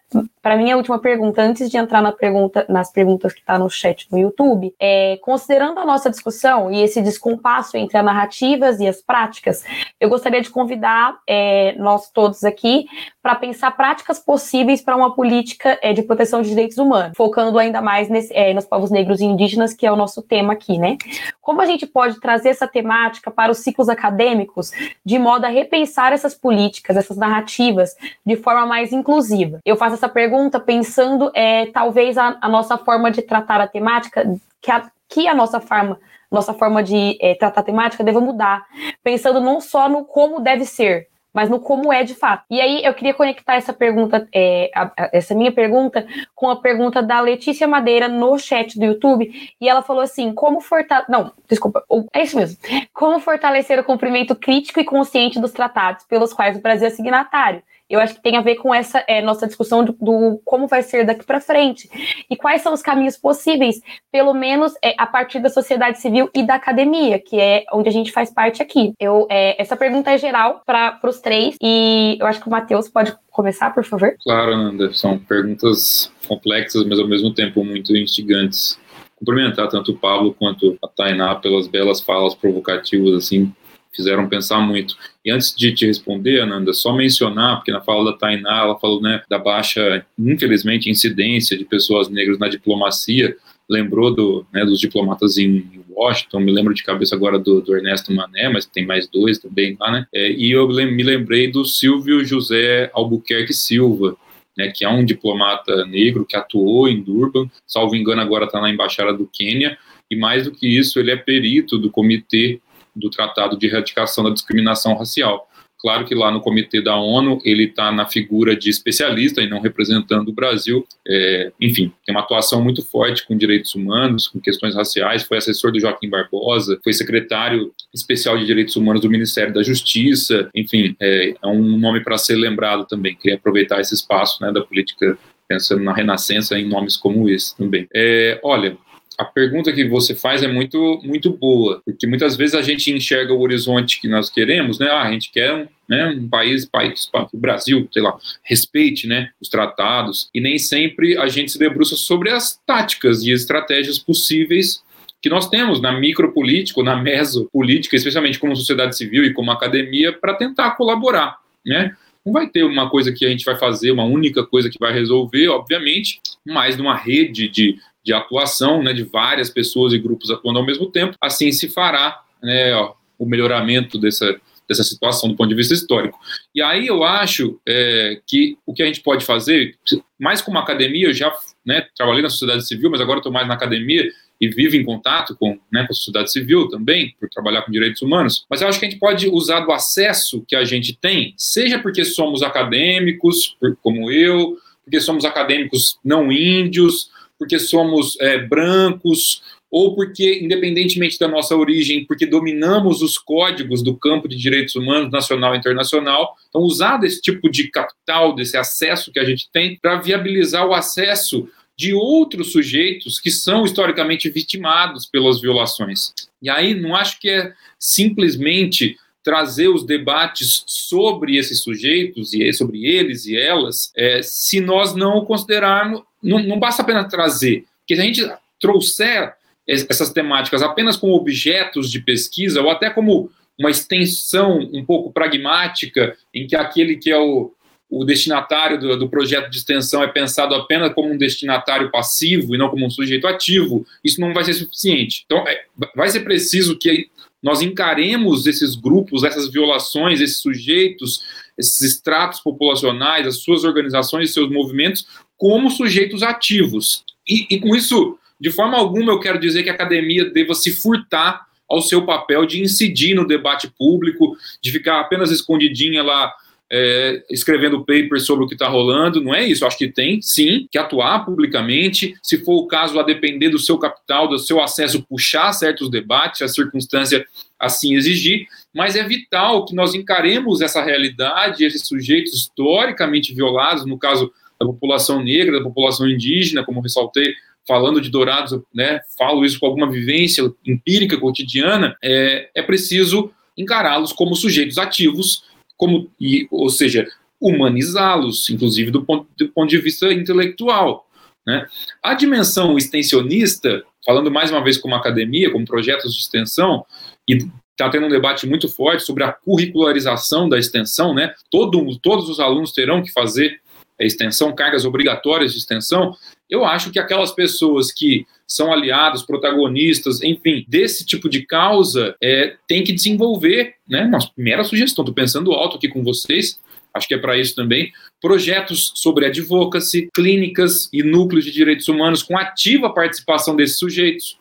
para mim, a última pergunta, antes de entrar na pergunta, nas perguntas que está no chat no YouTube, é, considerando a nossa discussão e esse descompasso entre as narrativas e as práticas, eu gostaria de convidar é, nós todos aqui para pensar práticas possíveis para uma política é, de proteção de direitos humanos, focando ainda mais nesse, é, nos povos negros e indígenas, que é o nosso tema aqui, né? Como a gente pode trazer essa temática para os ciclos acadêmicos de modo a repensar essas políticas, essas narrativas, de forma mais inclusiva? Eu faço essa pergunta pensando, é, talvez, a, a nossa forma de tratar a temática, que a, que a nossa forma nossa forma de é, tratar a temática deva mudar, pensando não só no como deve ser, mas no como é de fato. E aí eu queria conectar essa pergunta, é, a, a, essa minha pergunta, com a pergunta da Letícia Madeira no chat do YouTube, e ela falou assim: como fortalecer. Não, desculpa, é isso mesmo. Como fortalecer o cumprimento crítico e consciente dos tratados pelos quais o Brasil é signatário? Eu acho que tem a ver com essa é, nossa discussão do, do, como vai ser daqui para frente e quais são os caminhos possíveis, pelo menos é, a partir da sociedade civil e da academia, que é onde a gente faz parte aqui. Eu, é, essa pergunta é geral para os três e eu acho que o Matheus pode começar, por favor. Claro, Nanda, são perguntas complexas, mas ao mesmo tempo muito instigantes. Cumprimentar tanto o Pablo quanto a Tainá pelas belas falas provocativas, assim, fizeram pensar muito. E antes de te responder, Ananda, só mencionar, porque na fala da Tainá, ela falou né, da baixa, infelizmente, incidência de pessoas negras na diplomacia, lembrou do, né, dos diplomatas em Washington, me lembro de cabeça agora do, do Ernesto Mané, mas tem mais dois também lá, né? É, e eu me lembrei do Silvio José Albuquerque Silva, né, que é um diplomata negro que atuou em Durban, salvo engano agora está na embaixada do Quênia, e mais do que isso, ele é perito do Comitê do Tratado de Erradicação da Discriminação Racial. Claro que lá no comitê da ONU ele está na figura de especialista e não representando o Brasil. É, enfim, tem uma atuação muito forte com direitos humanos, com questões raciais. Foi assessor do Joaquim Barbosa, foi secretário especial de direitos humanos do Ministério da Justiça. Enfim, é, é um nome para ser lembrado também. Queria aproveitar esse espaço né, da política pensando na renascença em nomes como esse também. É, olha, a pergunta que você faz é muito, muito boa, porque muitas vezes a gente enxerga o horizonte que nós queremos, né? Ah, a gente quer um, né, um país, país, o Brasil, sei lá, respeite, né, os tratados, e nem sempre a gente se debruça sobre as táticas e estratégias possíveis que nós temos na micropolítica, na mesopolítica, especialmente como sociedade civil e como academia, para tentar colaborar, né? Não vai ter uma coisa que a gente vai fazer, uma única coisa que vai resolver, obviamente, mas numa rede de de atuação, né, de várias pessoas e grupos atuando ao mesmo tempo, assim se fará né, ó, o melhoramento dessa, dessa situação do ponto de vista histórico. E aí eu acho é, que o que a gente pode fazer, mais como academia, eu já né, trabalhei na sociedade civil, mas agora estou mais na academia e vivo em contato com, né, com a sociedade civil também, por trabalhar com direitos humanos, mas eu acho que a gente pode usar do acesso que a gente tem, seja porque somos acadêmicos, como eu, porque somos acadêmicos não índios, porque somos é, brancos, ou porque, independentemente da nossa origem, porque dominamos os códigos do campo de direitos humanos nacional e internacional. Então, usar desse tipo de capital, desse acesso que a gente tem, para viabilizar o acesso de outros sujeitos que são historicamente vitimados pelas violações. E aí, não acho que é simplesmente trazer os debates sobre esses sujeitos e sobre eles e elas, é, se nós não considerarmos não, não basta apenas trazer, porque se a gente trouxer essas temáticas apenas como objetos de pesquisa ou até como uma extensão um pouco pragmática, em que aquele que é o, o destinatário do, do, projeto de extensão é pensado apenas como um destinatário passivo e não como um sujeito ativo, isso não vai ser suficiente. Então, é, vai ser preciso que nós encaremos esses grupos, essas violações, esses sujeitos, esses estratos populacionais, as suas organizações seus movimentos como sujeitos ativos. E, e, com isso, de forma alguma, eu quero dizer que a academia deva se furtar ao seu papel de incidir no debate público, de ficar apenas escondidinha lá. É, escrevendo papers sobre o que está rolando, não é isso. Eu acho que tem, sim, que atuar publicamente, se for o caso, a depender do seu capital, do seu acesso, puxar certos debates, a circunstância assim exigir, mas é vital que nós encaremos essa realidade, esses sujeitos historicamente violados, no caso da população negra, da população indígena, como ressaltei, falando de Dourados, né, falo isso com alguma vivência empírica cotidiana, é, é preciso encará-los como sujeitos ativos, como, e, ou seja, humanizá-los, inclusive do ponto, do ponto de vista intelectual. Né? A dimensão extensionista, falando mais uma vez como academia, como projetos de extensão, e está tendo um debate muito forte sobre a curricularização da extensão, né? Todo, todos os alunos terão que fazer extensão, cargas obrigatórias de extensão. Eu acho que aquelas pessoas que são aliados, protagonistas, enfim, desse tipo de causa, é, tem que desenvolver, né? Uma primeira sugestão, estou pensando alto aqui com vocês, acho que é para isso também, projetos sobre advocacy, clínicas e núcleos de direitos humanos com ativa participação desses sujeitos,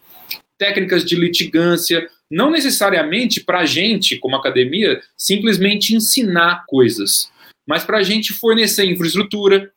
técnicas de litigância, não necessariamente para a gente, como academia, simplesmente ensinar coisas, mas para a gente fornecer infraestrutura,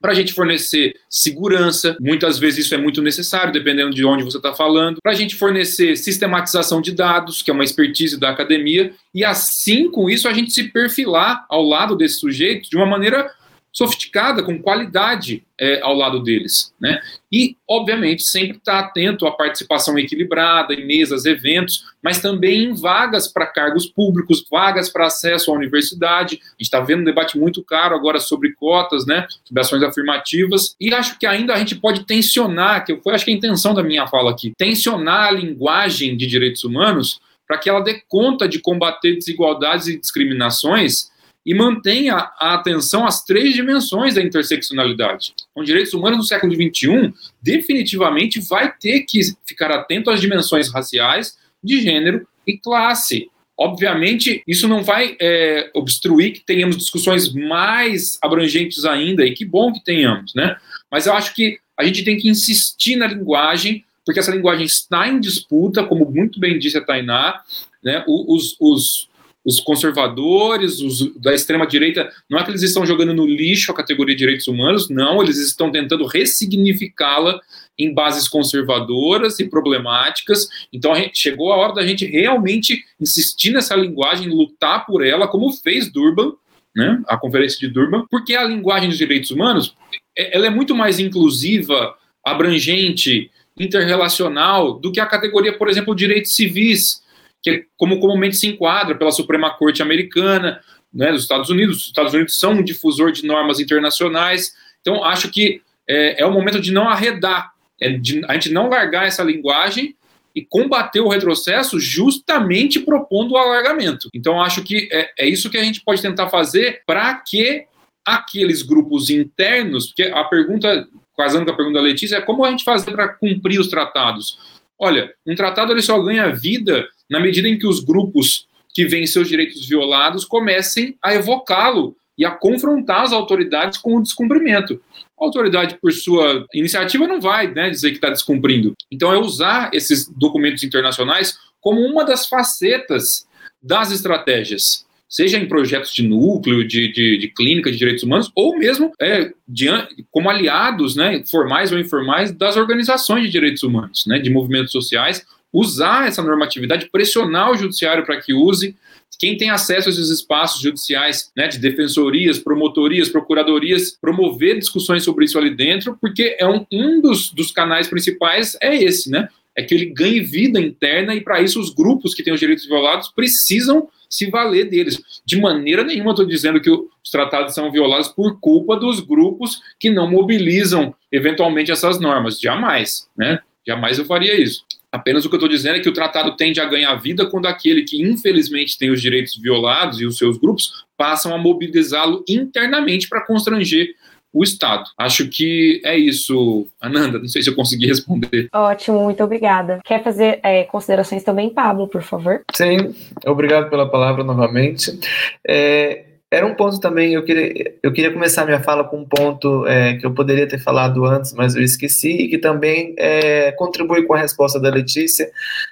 para a gente fornecer segurança, muitas vezes isso é muito necessário, dependendo de onde você está falando, para a gente fornecer sistematização de dados, que é uma expertise da academia, e assim com isso a gente se perfilar ao lado desse sujeito de uma maneira sofisticada, com qualidade é, ao lado deles. Né? E, obviamente, sempre estar tá atento à participação equilibrada em mesas, eventos, mas também em vagas para cargos públicos, vagas para acesso à universidade. A gente está vendo um debate muito caro agora sobre cotas, né, sobre ações afirmativas, e acho que ainda a gente pode tensionar, que foi acho que a intenção da minha fala aqui, tensionar a linguagem de direitos humanos para que ela dê conta de combater desigualdades e discriminações e mantenha a atenção às três dimensões da interseccionalidade. Com direitos humanos no século XXI, definitivamente vai ter que ficar atento às dimensões raciais, de gênero e classe. Obviamente, isso não vai é, obstruir que tenhamos discussões mais abrangentes ainda, e que bom que tenhamos, né? Mas eu acho que a gente tem que insistir na linguagem, porque essa linguagem está em disputa, como muito bem disse a Tainá, né? Os, os, os conservadores, os da extrema-direita, não é que eles estão jogando no lixo a categoria de direitos humanos, não, eles estão tentando ressignificá-la em bases conservadoras e problemáticas. Então gente, chegou a hora da gente realmente insistir nessa linguagem, lutar por ela, como fez Durban, né, a conferência de Durban, porque a linguagem dos direitos humanos é, ela é muito mais inclusiva, abrangente, interrelacional do que a categoria, por exemplo, direitos civis, que é como comumente se enquadra pela Suprema Corte Americana, né, dos Estados Unidos. Os Estados Unidos são um difusor de normas internacionais, então acho que é, é o momento de não arredar, é de a gente não largar essa linguagem e combater o retrocesso justamente propondo o alargamento. Então acho que é, é isso que a gente pode tentar fazer para que aqueles grupos internos, porque a pergunta, casando com a pergunta da Letícia, é como a gente fazer para cumprir os tratados? Olha, um tratado ele só ganha vida na medida em que os grupos que veem seus direitos violados comecem a evocá-lo e a confrontar as autoridades com o descumprimento. A autoridade, por sua iniciativa, não vai né, dizer que está descumprindo. Então, é usar esses documentos internacionais como uma das facetas das estratégias, seja em projetos de núcleo, de, de, de clínica de direitos humanos, ou mesmo é, de, como aliados, né, formais ou informais, das organizações de direitos humanos, né, de movimentos sociais, usar essa normatividade, pressionar o judiciário para que use. Quem tem acesso a esses espaços judiciais, né, de defensorias, promotorias, procuradorias, promover discussões sobre isso ali dentro, porque é um, um dos, dos canais principais é esse, né? É que ele ganhe vida interna e para isso os grupos que têm os direitos violados precisam se valer deles. De maneira nenhuma estou dizendo que os tratados são violados por culpa dos grupos que não mobilizam eventualmente essas normas. Jamais, né? Jamais eu faria isso. Apenas o que eu estou dizendo é que o tratado tende a ganhar vida quando aquele que infelizmente tem os direitos violados e os seus grupos passam a mobilizá-lo internamente para constranger o Estado. Acho que é isso, Ananda. Não sei se eu consegui responder. Ótimo, muito obrigada. Quer fazer é, considerações também, Pablo, por favor? Sim, obrigado pela palavra novamente. É, era um ponto também, eu queria, eu queria começar minha fala com um ponto é, que eu poderia ter falado antes, mas eu esqueci, e que também é, contribui com a resposta da Letícia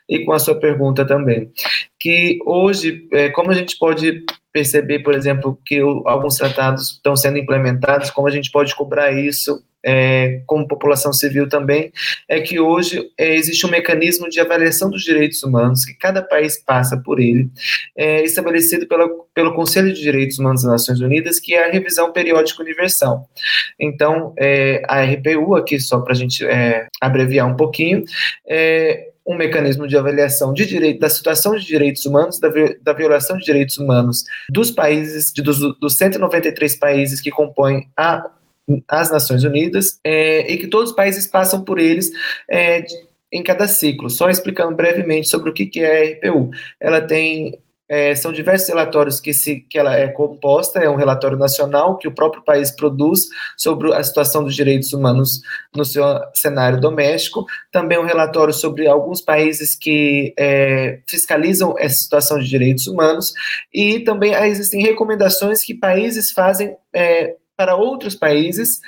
e com a sua pergunta também. Que hoje, é, como a gente pode perceber, por exemplo, que o, alguns tratados estão sendo implementados, como a gente pode cobrar isso é, como população civil também, é que hoje é, existe um mecanismo de avaliação dos direitos humanos, que cada país passa por ele, é, estabelecido pela, pelo Conselho de Direitos Humanos das Nações Unidas, que é a revisão periódica universal. Então, é, a RPU, aqui só para a gente é, abreviar um pouquinho, é, um mecanismo de avaliação de direito, da situação de direitos humanos, da, da violação de direitos humanos dos países, de, dos, dos 193 países que compõem a, as Nações Unidas, é, e que todos os países passam por eles é, em cada ciclo. Só explicando brevemente sobre o que é a RPU. Ela tem é, são diversos relatórios que, se, que ela é composta, é um relatório nacional que o próprio país produz sobre a situação dos direitos humanos no seu cenário doméstico, também um relatório sobre alguns países que é, fiscalizam essa situação de direitos humanos, e também existem recomendações que países fazem é, para outros países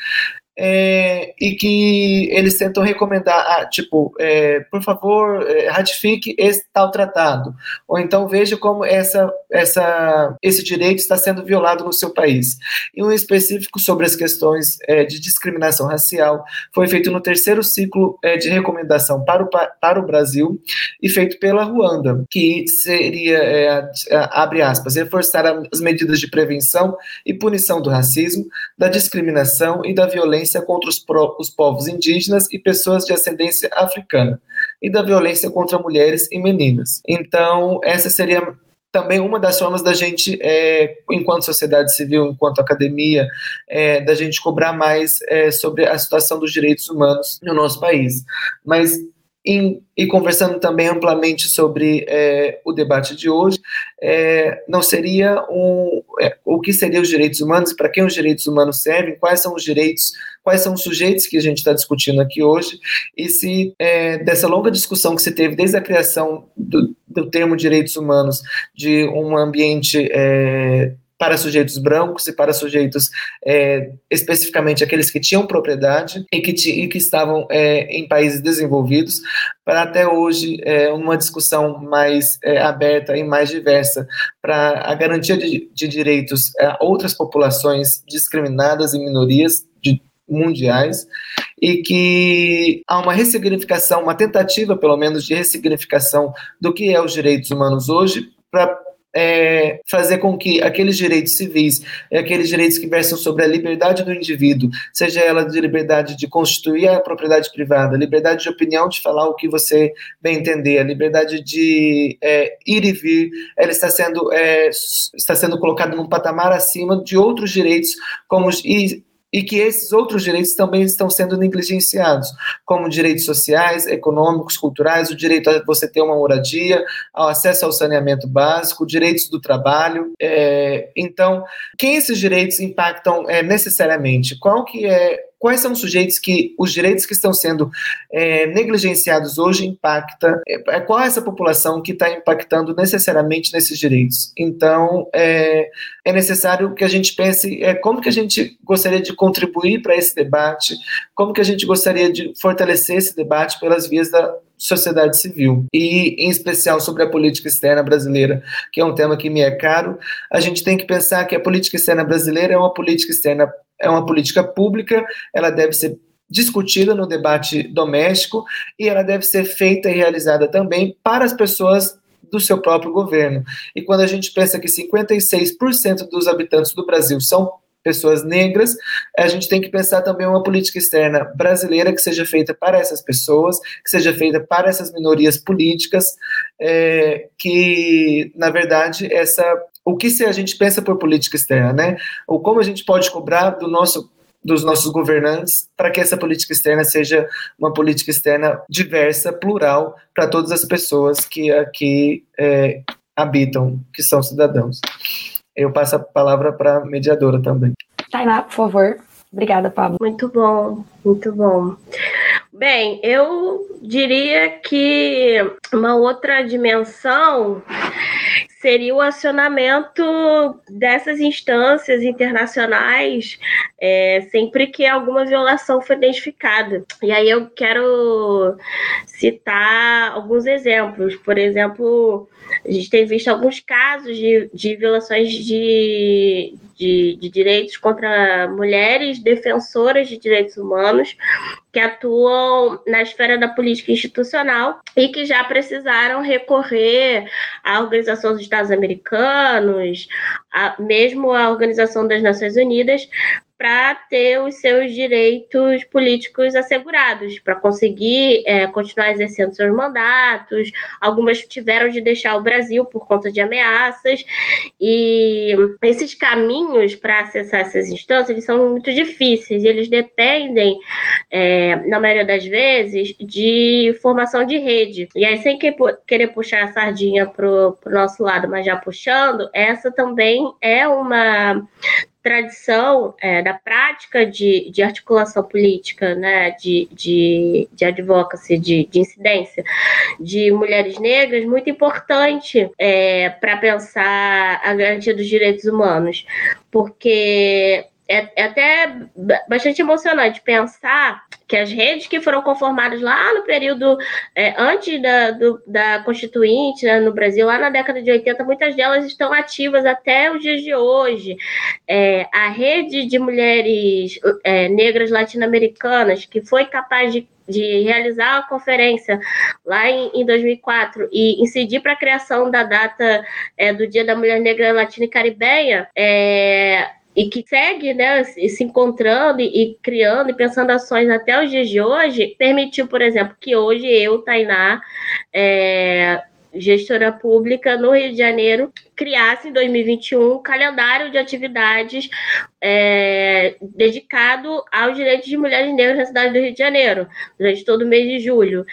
é, e que eles tentam recomendar, ah, tipo, é, por favor, é, ratifique esse tal tratado, ou então veja como essa, essa, esse direito está sendo violado no seu país. E um específico sobre as questões é, de discriminação racial foi feito no terceiro ciclo é, de recomendação para o, para o Brasil e feito pela Ruanda, que seria, é, abre aspas, reforçar as medidas de prevenção e punição do racismo, da discriminação e da violência violência contra os, pro, os povos indígenas e pessoas de ascendência africana, e da violência contra mulheres e meninas. Então, essa seria também uma das formas da gente, é, enquanto sociedade civil, enquanto academia, é, da gente cobrar mais é, sobre a situação dos direitos humanos no nosso país. Mas em, e conversando também amplamente sobre é, o debate de hoje, é, não seria um, é, o que seriam os direitos humanos, para quem os direitos humanos servem, quais são os direitos, quais são os sujeitos que a gente está discutindo aqui hoje, e se é, dessa longa discussão que se teve desde a criação do, do termo direitos humanos, de um ambiente é, para sujeitos brancos e para sujeitos é, especificamente aqueles que tinham propriedade e que, e que estavam é, em países desenvolvidos, para até hoje é, uma discussão mais é, aberta e mais diversa para a garantia de, de direitos a outras populações discriminadas e minorias de, mundiais e que há uma ressignificação, uma tentativa, pelo menos, de ressignificação do que é os direitos humanos hoje para é, fazer com que aqueles direitos civis, aqueles direitos que versam sobre a liberdade do indivíduo, seja ela de liberdade de constituir a propriedade privada, liberdade de opinião de falar o que você bem entender, a liberdade de é, ir e vir, ela está sendo, é, está sendo colocada num patamar acima de outros direitos, como e, e que esses outros direitos também estão sendo negligenciados, como direitos sociais, econômicos, culturais, o direito a você ter uma moradia, ao acesso ao saneamento básico, direitos do trabalho. É, então, quem esses direitos impactam é, necessariamente? Qual que é quais são os sujeitos que os direitos que estão sendo é, negligenciados hoje impacta, é, é qual é essa população que está impactando necessariamente nesses direitos. Então, é, é necessário que a gente pense é, como que a gente gostaria de contribuir para esse debate, como que a gente gostaria de fortalecer esse debate pelas vias da sociedade civil e em especial sobre a política externa brasileira, que é um tema que me é caro, a gente tem que pensar que a política externa brasileira é uma política externa é uma política pública, ela deve ser discutida no debate doméstico e ela deve ser feita e realizada também para as pessoas do seu próprio governo. E quando a gente pensa que 56% dos habitantes do Brasil são pessoas negras, a gente tem que pensar também uma política externa brasileira que seja feita para essas pessoas, que seja feita para essas minorias políticas, é, que, na verdade, essa o que se a gente pensa por política externa, né? Ou como a gente pode cobrar do nosso dos nossos governantes para que essa política externa seja uma política externa diversa, plural, para todas as pessoas que aqui é, habitam, que são cidadãos. Eu passo a palavra para a mediadora também. Tainá, por favor. Obrigada, Pablo. Muito bom, muito bom. Bem, eu diria que uma outra dimensão seria o acionamento dessas instâncias internacionais é, sempre que alguma violação for identificada. E aí eu quero citar alguns exemplos. Por exemplo, a gente tem visto alguns casos de, de violações de, de, de direitos contra mulheres defensoras de direitos humanos que atuam na esfera da política institucional e que já precisaram recorrer à Organização dos Estados Americanos, a, mesmo à Organização das Nações Unidas, para ter os seus direitos políticos assegurados, para conseguir é, continuar exercendo seus mandatos. Algumas tiveram de deixar o Brasil por conta de ameaças, e esses caminhos para acessar essas instâncias eles são muito difíceis, eles dependem, é, na maioria das vezes, de formação de rede. E aí, sem querer puxar a sardinha para o nosso lado, mas já puxando, essa também é uma tradição é, da prática de, de articulação política, né, de, de, de advocacy, de, de incidência de mulheres negras muito importante é, para pensar a garantia dos direitos humanos, porque é, é, até bastante emocionante pensar que as redes que foram conformadas lá no período é, antes da, do, da Constituinte, né, no Brasil, lá na década de 80, muitas delas estão ativas até os dias de hoje. É, a rede de mulheres é, negras latino-americanas, que foi capaz de de realizar a conferência lá em, em 2004 e incidir para a criação da data é, do Dia da Mulher Negra Latina e Caribenha, é, e que segue né, se encontrando e, criando e pensando ações até os dias de hoje, permitiu, por exemplo, que hoje eu, Tainá, é, gestora pública no Rio de Janeiro, criasse em 2021 um calendário de atividades é, dedicado aos direitos de mulheres negras na cidade do Rio de Janeiro, durante todo o mês de julho.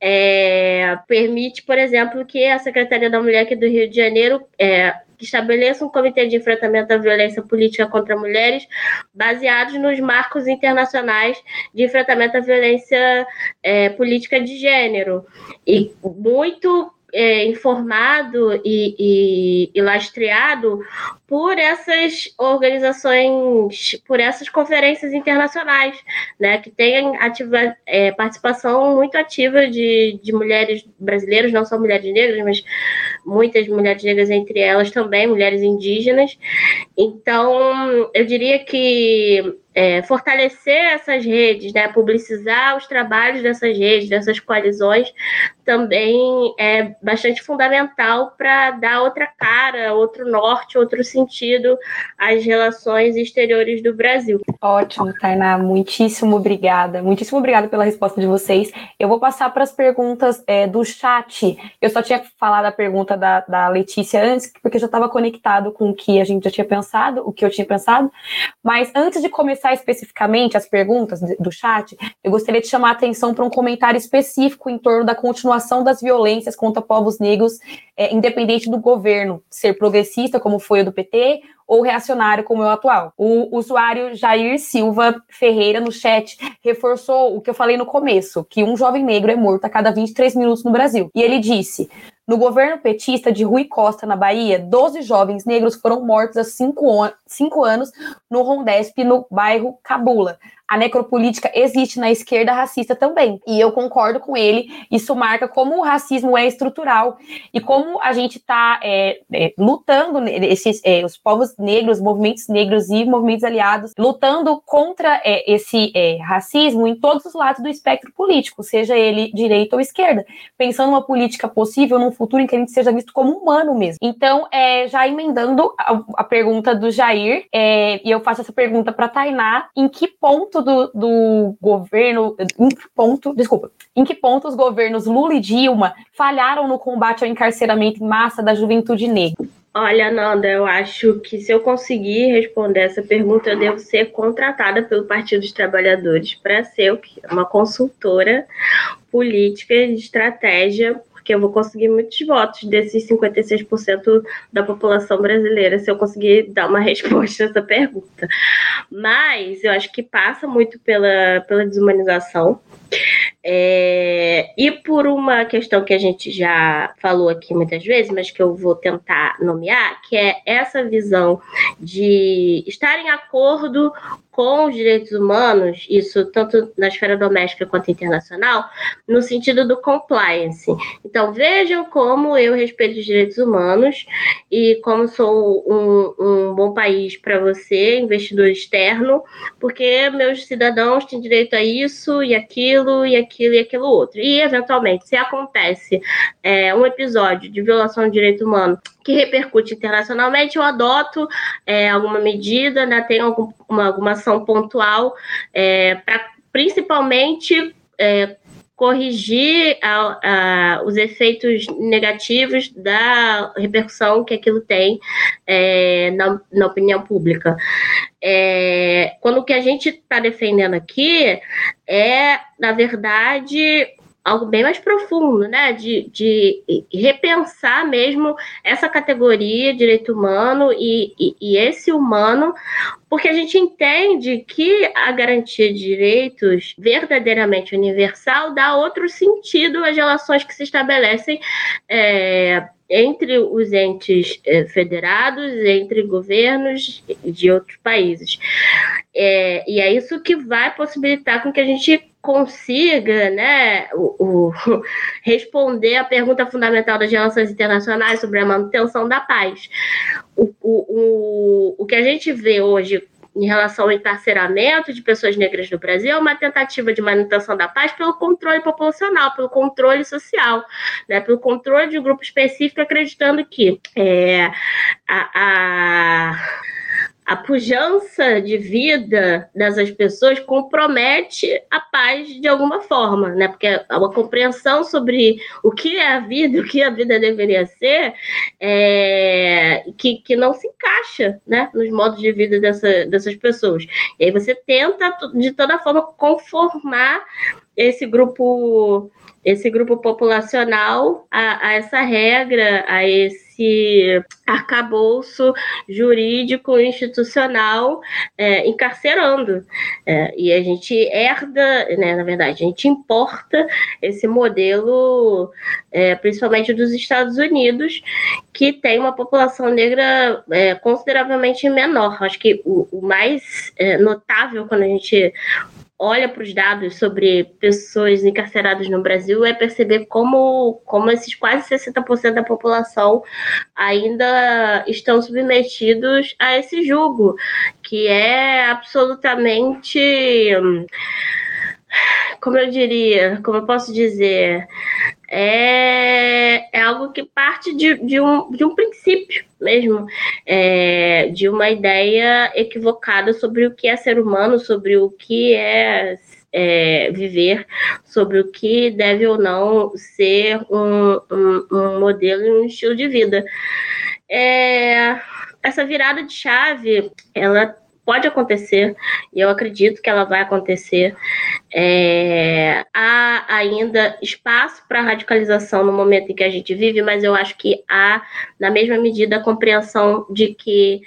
É, permite, por exemplo, que a Secretaria da Mulher aqui do Rio de Janeiro é, que estabeleça um comitê de enfrentamento à violência política contra mulheres, baseados nos marcos internacionais de enfrentamento à violência é, política de gênero. E muito é, informado e, e, e, lastreado por essas organizações, por essas conferências internacionais, né, que têm ativa, é, participação muito ativa de, de mulheres brasileiras, não só mulheres negras, mas muitas mulheres negras entre elas também, mulheres indígenas. Então, eu diria que é, fortalecer essas redes, né, publicizar os trabalhos dessas redes, dessas coalizões, também é bastante fundamental para dar outra cara, outro norte, outro sentido às relações exteriores do Brasil. Ótimo, Tainá, muitíssimo obrigada. Muitíssimo obrigada pela resposta de vocês. Eu vou passar para as perguntas é, do chat. Eu só tinha falado a pergunta da, da Letícia antes, porque já estava conectado com o que a gente já tinha pensado, o que eu tinha pensado. Mas antes de começar especificamente as perguntas do chat, eu gostaria de chamar a atenção para um comentário específico em torno da continuação das violências contra povos negros, é, independente do governo ser progressista, como foi o do PT, ou reacionário como é o atual. O usuário Jair Silva Ferreira no chat reforçou o que eu falei no começo, que um jovem negro é morto a cada 23 minutos no Brasil. E ele disse: no governo petista de Rui Costa, na Bahia, 12 jovens negros foram mortos há cinco, cinco anos no Rondesp, no bairro Cabula a necropolítica existe na esquerda racista também. E eu concordo com ele. Isso marca como o racismo é estrutural e como a gente está é, é, lutando, esses, é, os povos negros, movimentos negros e movimentos aliados, lutando contra é, esse é, racismo em todos os lados do espectro político, seja ele direita ou esquerda, pensando uma política possível num futuro em que a gente seja visto como humano mesmo. Então, é, já emendando a, a pergunta do Jair, e eu faço essa pergunta para Tainá, em que ponto ponto do, do governo, em que ponto, desculpa, em que ponto os governos Lula e Dilma falharam no combate ao encarceramento em massa da juventude negra? Olha, Nanda, eu acho que se eu conseguir responder essa pergunta, eu devo ser contratada pelo Partido dos Trabalhadores para ser uma consultora política de estratégia porque eu vou conseguir muitos votos desses 56% da população brasileira se eu conseguir dar uma (laughs) resposta a essa pergunta. Mas eu acho que passa muito pela, pela desumanização. É, e por uma questão que a gente já falou aqui muitas vezes, mas que eu vou tentar nomear, que é essa visão de estar em acordo com os direitos humanos, isso tanto na esfera doméstica quanto internacional, no sentido do compliance. Então, vejam como eu respeito os direitos humanos e como sou um, um bom país para você, investidor externo, porque meus cidadãos têm direito a isso e aquilo e aquilo e aquilo outro. E, eventualmente, se acontece é, um episódio de violação de direito humano que repercute internacionalmente, eu adoto é, alguma medida, né, tenho algum, uma, alguma ação pontual é, para principalmente é, corrigir a, a, os efeitos negativos da repercussão que aquilo tem é, na, na, opinião pública. É, quando o que a gente está defendendo aqui é, na verdade, algo bem mais profundo, né? De, de repensar mesmo essa categoria direito humano e, e, e, esse humano, porque a gente entende que a garantia de direitos verdadeiramente universal dá outro sentido às relações que se estabelecem. É, entre os entes eh, federados, entre governos de outros países. É, e é isso que vai possibilitar com que a gente consiga né, o, o, (laughs) responder a pergunta fundamental das relações internacionais sobre a manutenção da paz. O, o, o, que a gente vê hoje em relação ao encarceramento de pessoas negras no Brasil é uma tentativa de manutenção da paz pelo controle populacional, pelo controle social, né, pelo controle de um grupo específico, acreditando que é, a, a a pujança de vida dessas pessoas compromete a paz de alguma forma, né? Porque uma compreensão sobre o que é a vida, o que a vida deveria ser, é, que, que não se encaixa, né? Nos modos de vida dessa, dessas pessoas. E aí você tenta, de toda forma, conformar esse grupo esse grupo populacional a, a essa regra, a esse arcabouço jurídico institucional é, encarcerando. É, e a gente herda, né, na verdade, a gente importa esse modelo, é, principalmente dos Estados Unidos, que tem uma população negra é, consideravelmente menor. Acho que o, o mais é, notável quando a gente olha para os dados sobre pessoas encarceradas no Brasil é perceber como, como esses quase 60% da população ainda estão submetidos a esse julgo, que é absolutamente. Como eu diria, como eu posso dizer, é, é algo que parte de, de, um, de um princípio mesmo, é, de uma ideia equivocada sobre o que é ser humano, sobre o que é, é viver, sobre o que deve ou não ser um, um, um modelo e um estilo de vida. É, essa virada de chave, ela pode acontecer, e eu acredito que ela vai acontecer. É, há ainda espaço para radicalização no momento em que a gente vive, mas eu acho que há, na mesma medida, a compreensão de que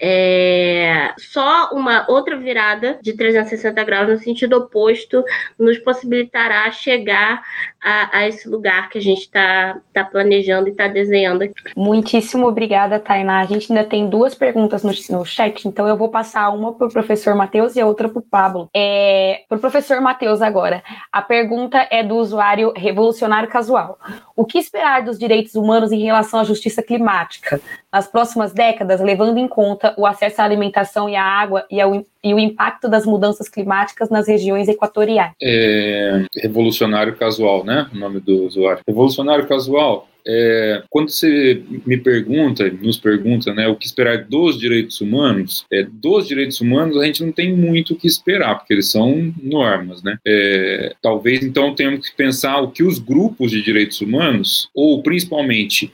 é, só uma outra virada de 360 graus no sentido oposto nos possibilitará chegar a, a esse lugar que a gente está tá planejando e está desenhando aqui. Muitíssimo obrigada, Tainá. A gente ainda tem duas perguntas no, no chat, então eu vou passar uma para o professor Matheus e a outra para o Pablo. É, para o professor Matheus agora, a pergunta é do usuário Revolucionário Casual. O que esperar dos direitos humanos em relação à justiça climática nas próximas décadas, levando em conta o acesso à alimentação e à água e, ao, e o impacto das mudanças climáticas nas regiões equatoriais? É, revolucionário Casual, né? O nome do usuário. Revolucionário Casual é, quando você me pergunta, nos pergunta, né, o que esperar dos direitos humanos, é, dos direitos humanos a gente não tem muito o que esperar, porque eles são normas, né? É, talvez então tenhamos que pensar o que os grupos de direitos humanos, ou principalmente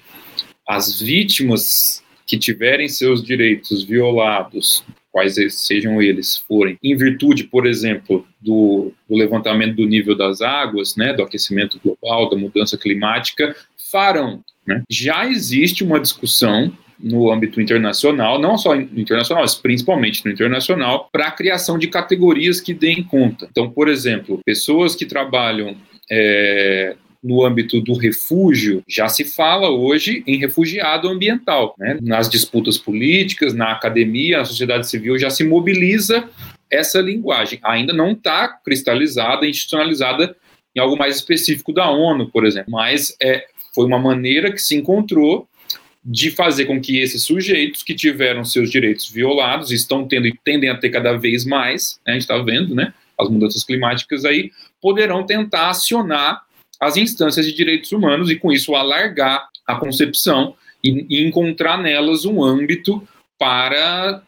as vítimas que tiverem seus direitos violados, quais sejam eles forem, em virtude, por exemplo, do, do, levantamento do nível das águas, né, do aquecimento global, da mudança climática, farão. Né? Já existe uma discussão no âmbito internacional, não só internacional, mas principalmente no internacional, para a criação de categorias que deem conta. Então, por exemplo, pessoas que trabalham é, no âmbito do refúgio, já se fala hoje em refugiado ambiental. Né? Nas disputas políticas, na academia, na sociedade civil, já se mobiliza essa linguagem. Ainda não está cristalizada, institucionalizada em algo mais específico da ONU, por exemplo, mas é, foi uma maneira que se encontrou de fazer com que esses sujeitos que tiveram seus direitos violados, estão tendo e tendem a ter cada vez mais, né, a gente está vendo, né, as mudanças climáticas aí, poderão tentar acionar as instâncias de direitos humanos e, com isso, alargar a concepção e, e encontrar nelas um âmbito para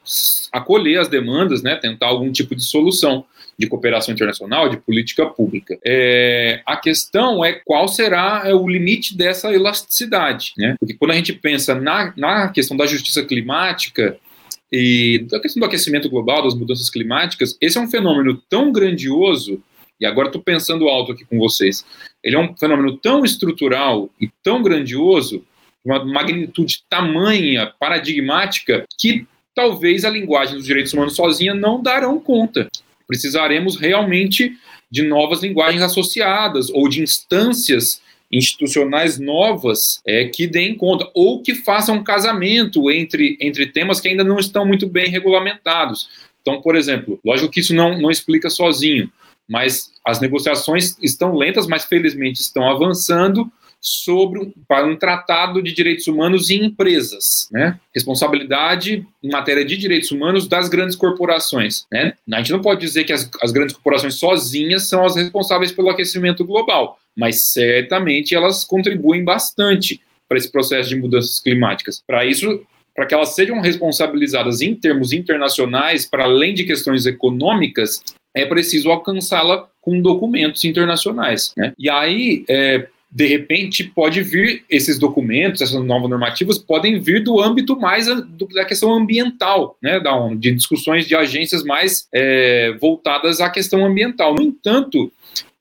acolher as demandas, né, tentar algum tipo de solução de cooperação internacional, de política pública. É, a questão é qual será é, o limite dessa elasticidade, né? Porque quando a gente pensa na, na questão da justiça climática, e da questão do aquecimento global, das mudanças climáticas, esse é um fenômeno tão grandioso, e agora estou pensando alto aqui com vocês, ele é um fenômeno tão estrutural e tão grandioso, uma magnitude tamanha, paradigmática, que talvez a linguagem dos direitos humanos sozinha não darão conta. Precisaremos realmente de novas linguagens associadas ou de instâncias institucionais novas é, que deem conta, ou que façam um casamento entre, entre temas que ainda não estão muito bem regulamentados. Então, por exemplo, lógico que isso não, não explica sozinho, mas as negociações estão lentas, mas felizmente estão avançando sobre para um tratado de direitos humanos em empresas, né? Responsabilidade em matéria de direitos humanos das grandes corporações, né? A gente não pode dizer que as, as grandes corporações sozinhas são as responsáveis pelo aquecimento global, mas certamente elas contribuem bastante para esse processo de mudanças climáticas. Para isso, para que elas sejam responsabilizadas em termos internacionais, para além de questões econômicas, é preciso alcançá-la com documentos internacionais. Né? E aí, é, de repente pode vir esses documentos, essas novas normativas podem vir do âmbito mais da questão ambiental, né, da ONU, de discussões de agências mais é, voltadas à questão ambiental. No entanto,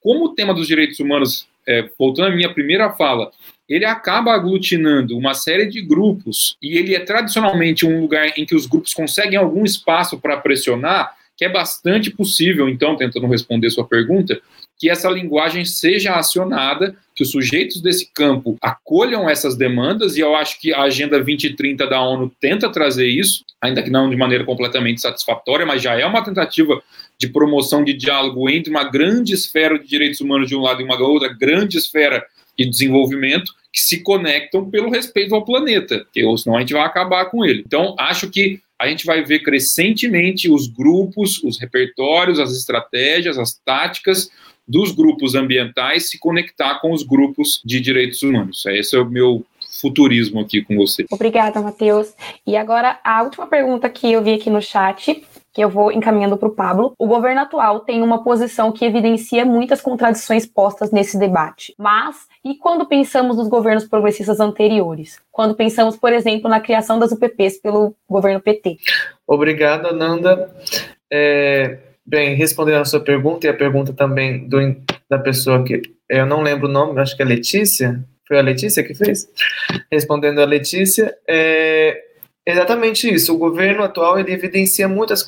como o tema dos direitos humanos, é, voltando à minha primeira fala, ele acaba aglutinando uma série de grupos e ele é tradicionalmente um lugar em que os grupos conseguem algum espaço para pressionar, que é bastante possível, então, tentando responder sua pergunta, que essa linguagem seja acionada, que os sujeitos desse campo acolham essas demandas, e eu acho que a Agenda 2030 da ONU tenta trazer isso, ainda que não de maneira completamente satisfatória, mas já é uma tentativa de promoção de diálogo entre uma grande esfera de direitos humanos de um lado e uma outra grande esfera de desenvolvimento, que se conectam pelo respeito ao planeta, porque senão a gente vai acabar com ele. Então, acho que a gente vai ver crescentemente os grupos, os repertórios, as estratégias, as táticas dos grupos ambientais se conectar com os grupos de direitos humanos. Esse é o meu futurismo aqui com você. Obrigada, Matheus. E agora a última pergunta que eu vi aqui no chat, que eu vou encaminhando para o Pablo. O governo atual tem uma posição que evidencia muitas contradições postas nesse debate. Mas e quando pensamos nos governos progressistas anteriores? Quando pensamos, por exemplo, na criação das UPPs pelo governo PT? Obrigado, Nanda. É, Bem, respondendo a sua pergunta e a pergunta também do, da pessoa que eu não lembro o nome, acho que é Letícia. Foi a Letícia que fez? Respondendo a Letícia, é, Exatamente isso. O governo atual ele evidencia muitas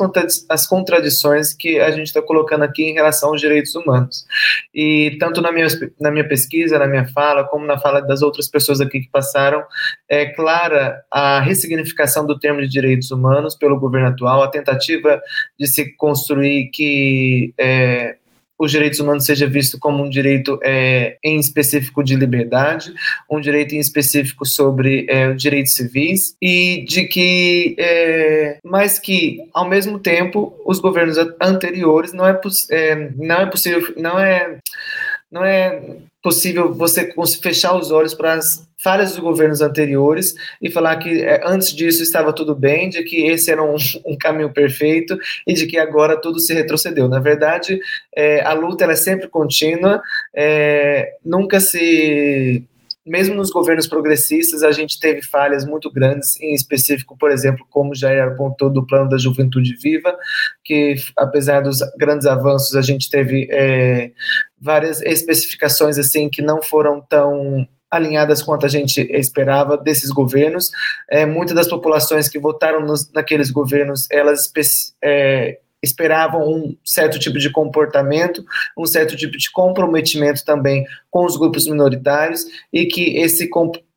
as contradições que a gente está colocando aqui em relação aos direitos humanos. E tanto na minha, na minha pesquisa, na minha fala, como na fala das outras pessoas aqui que passaram, é clara a ressignificação do termo de direitos humanos pelo governo atual, a tentativa de se construir que é, os direitos humanos seja visto como um direito é, em específico de liberdade, um direito em específico sobre é, direitos civis e de que, é, mas que ao mesmo tempo os governos anteriores não é, é não é possível, não é não é possível você fechar os olhos para as falhas dos governos anteriores e falar que é, antes disso estava tudo bem, de que esse era um, um caminho perfeito e de que agora tudo se retrocedeu. Na verdade, é, a luta é sempre contínua, é, nunca se mesmo nos governos progressistas, a gente teve falhas muito grandes, em específico, por exemplo, como já apontou do plano da Juventude Viva, que apesar dos grandes avanços, a gente teve é, várias especificações assim que não foram tão alinhadas quanto a gente esperava desses governos. É, muitas das populações que votaram nos, naqueles governos, elas é, esperavam um certo tipo de comportamento, um certo tipo de comprometimento também com os grupos minoritários e que esse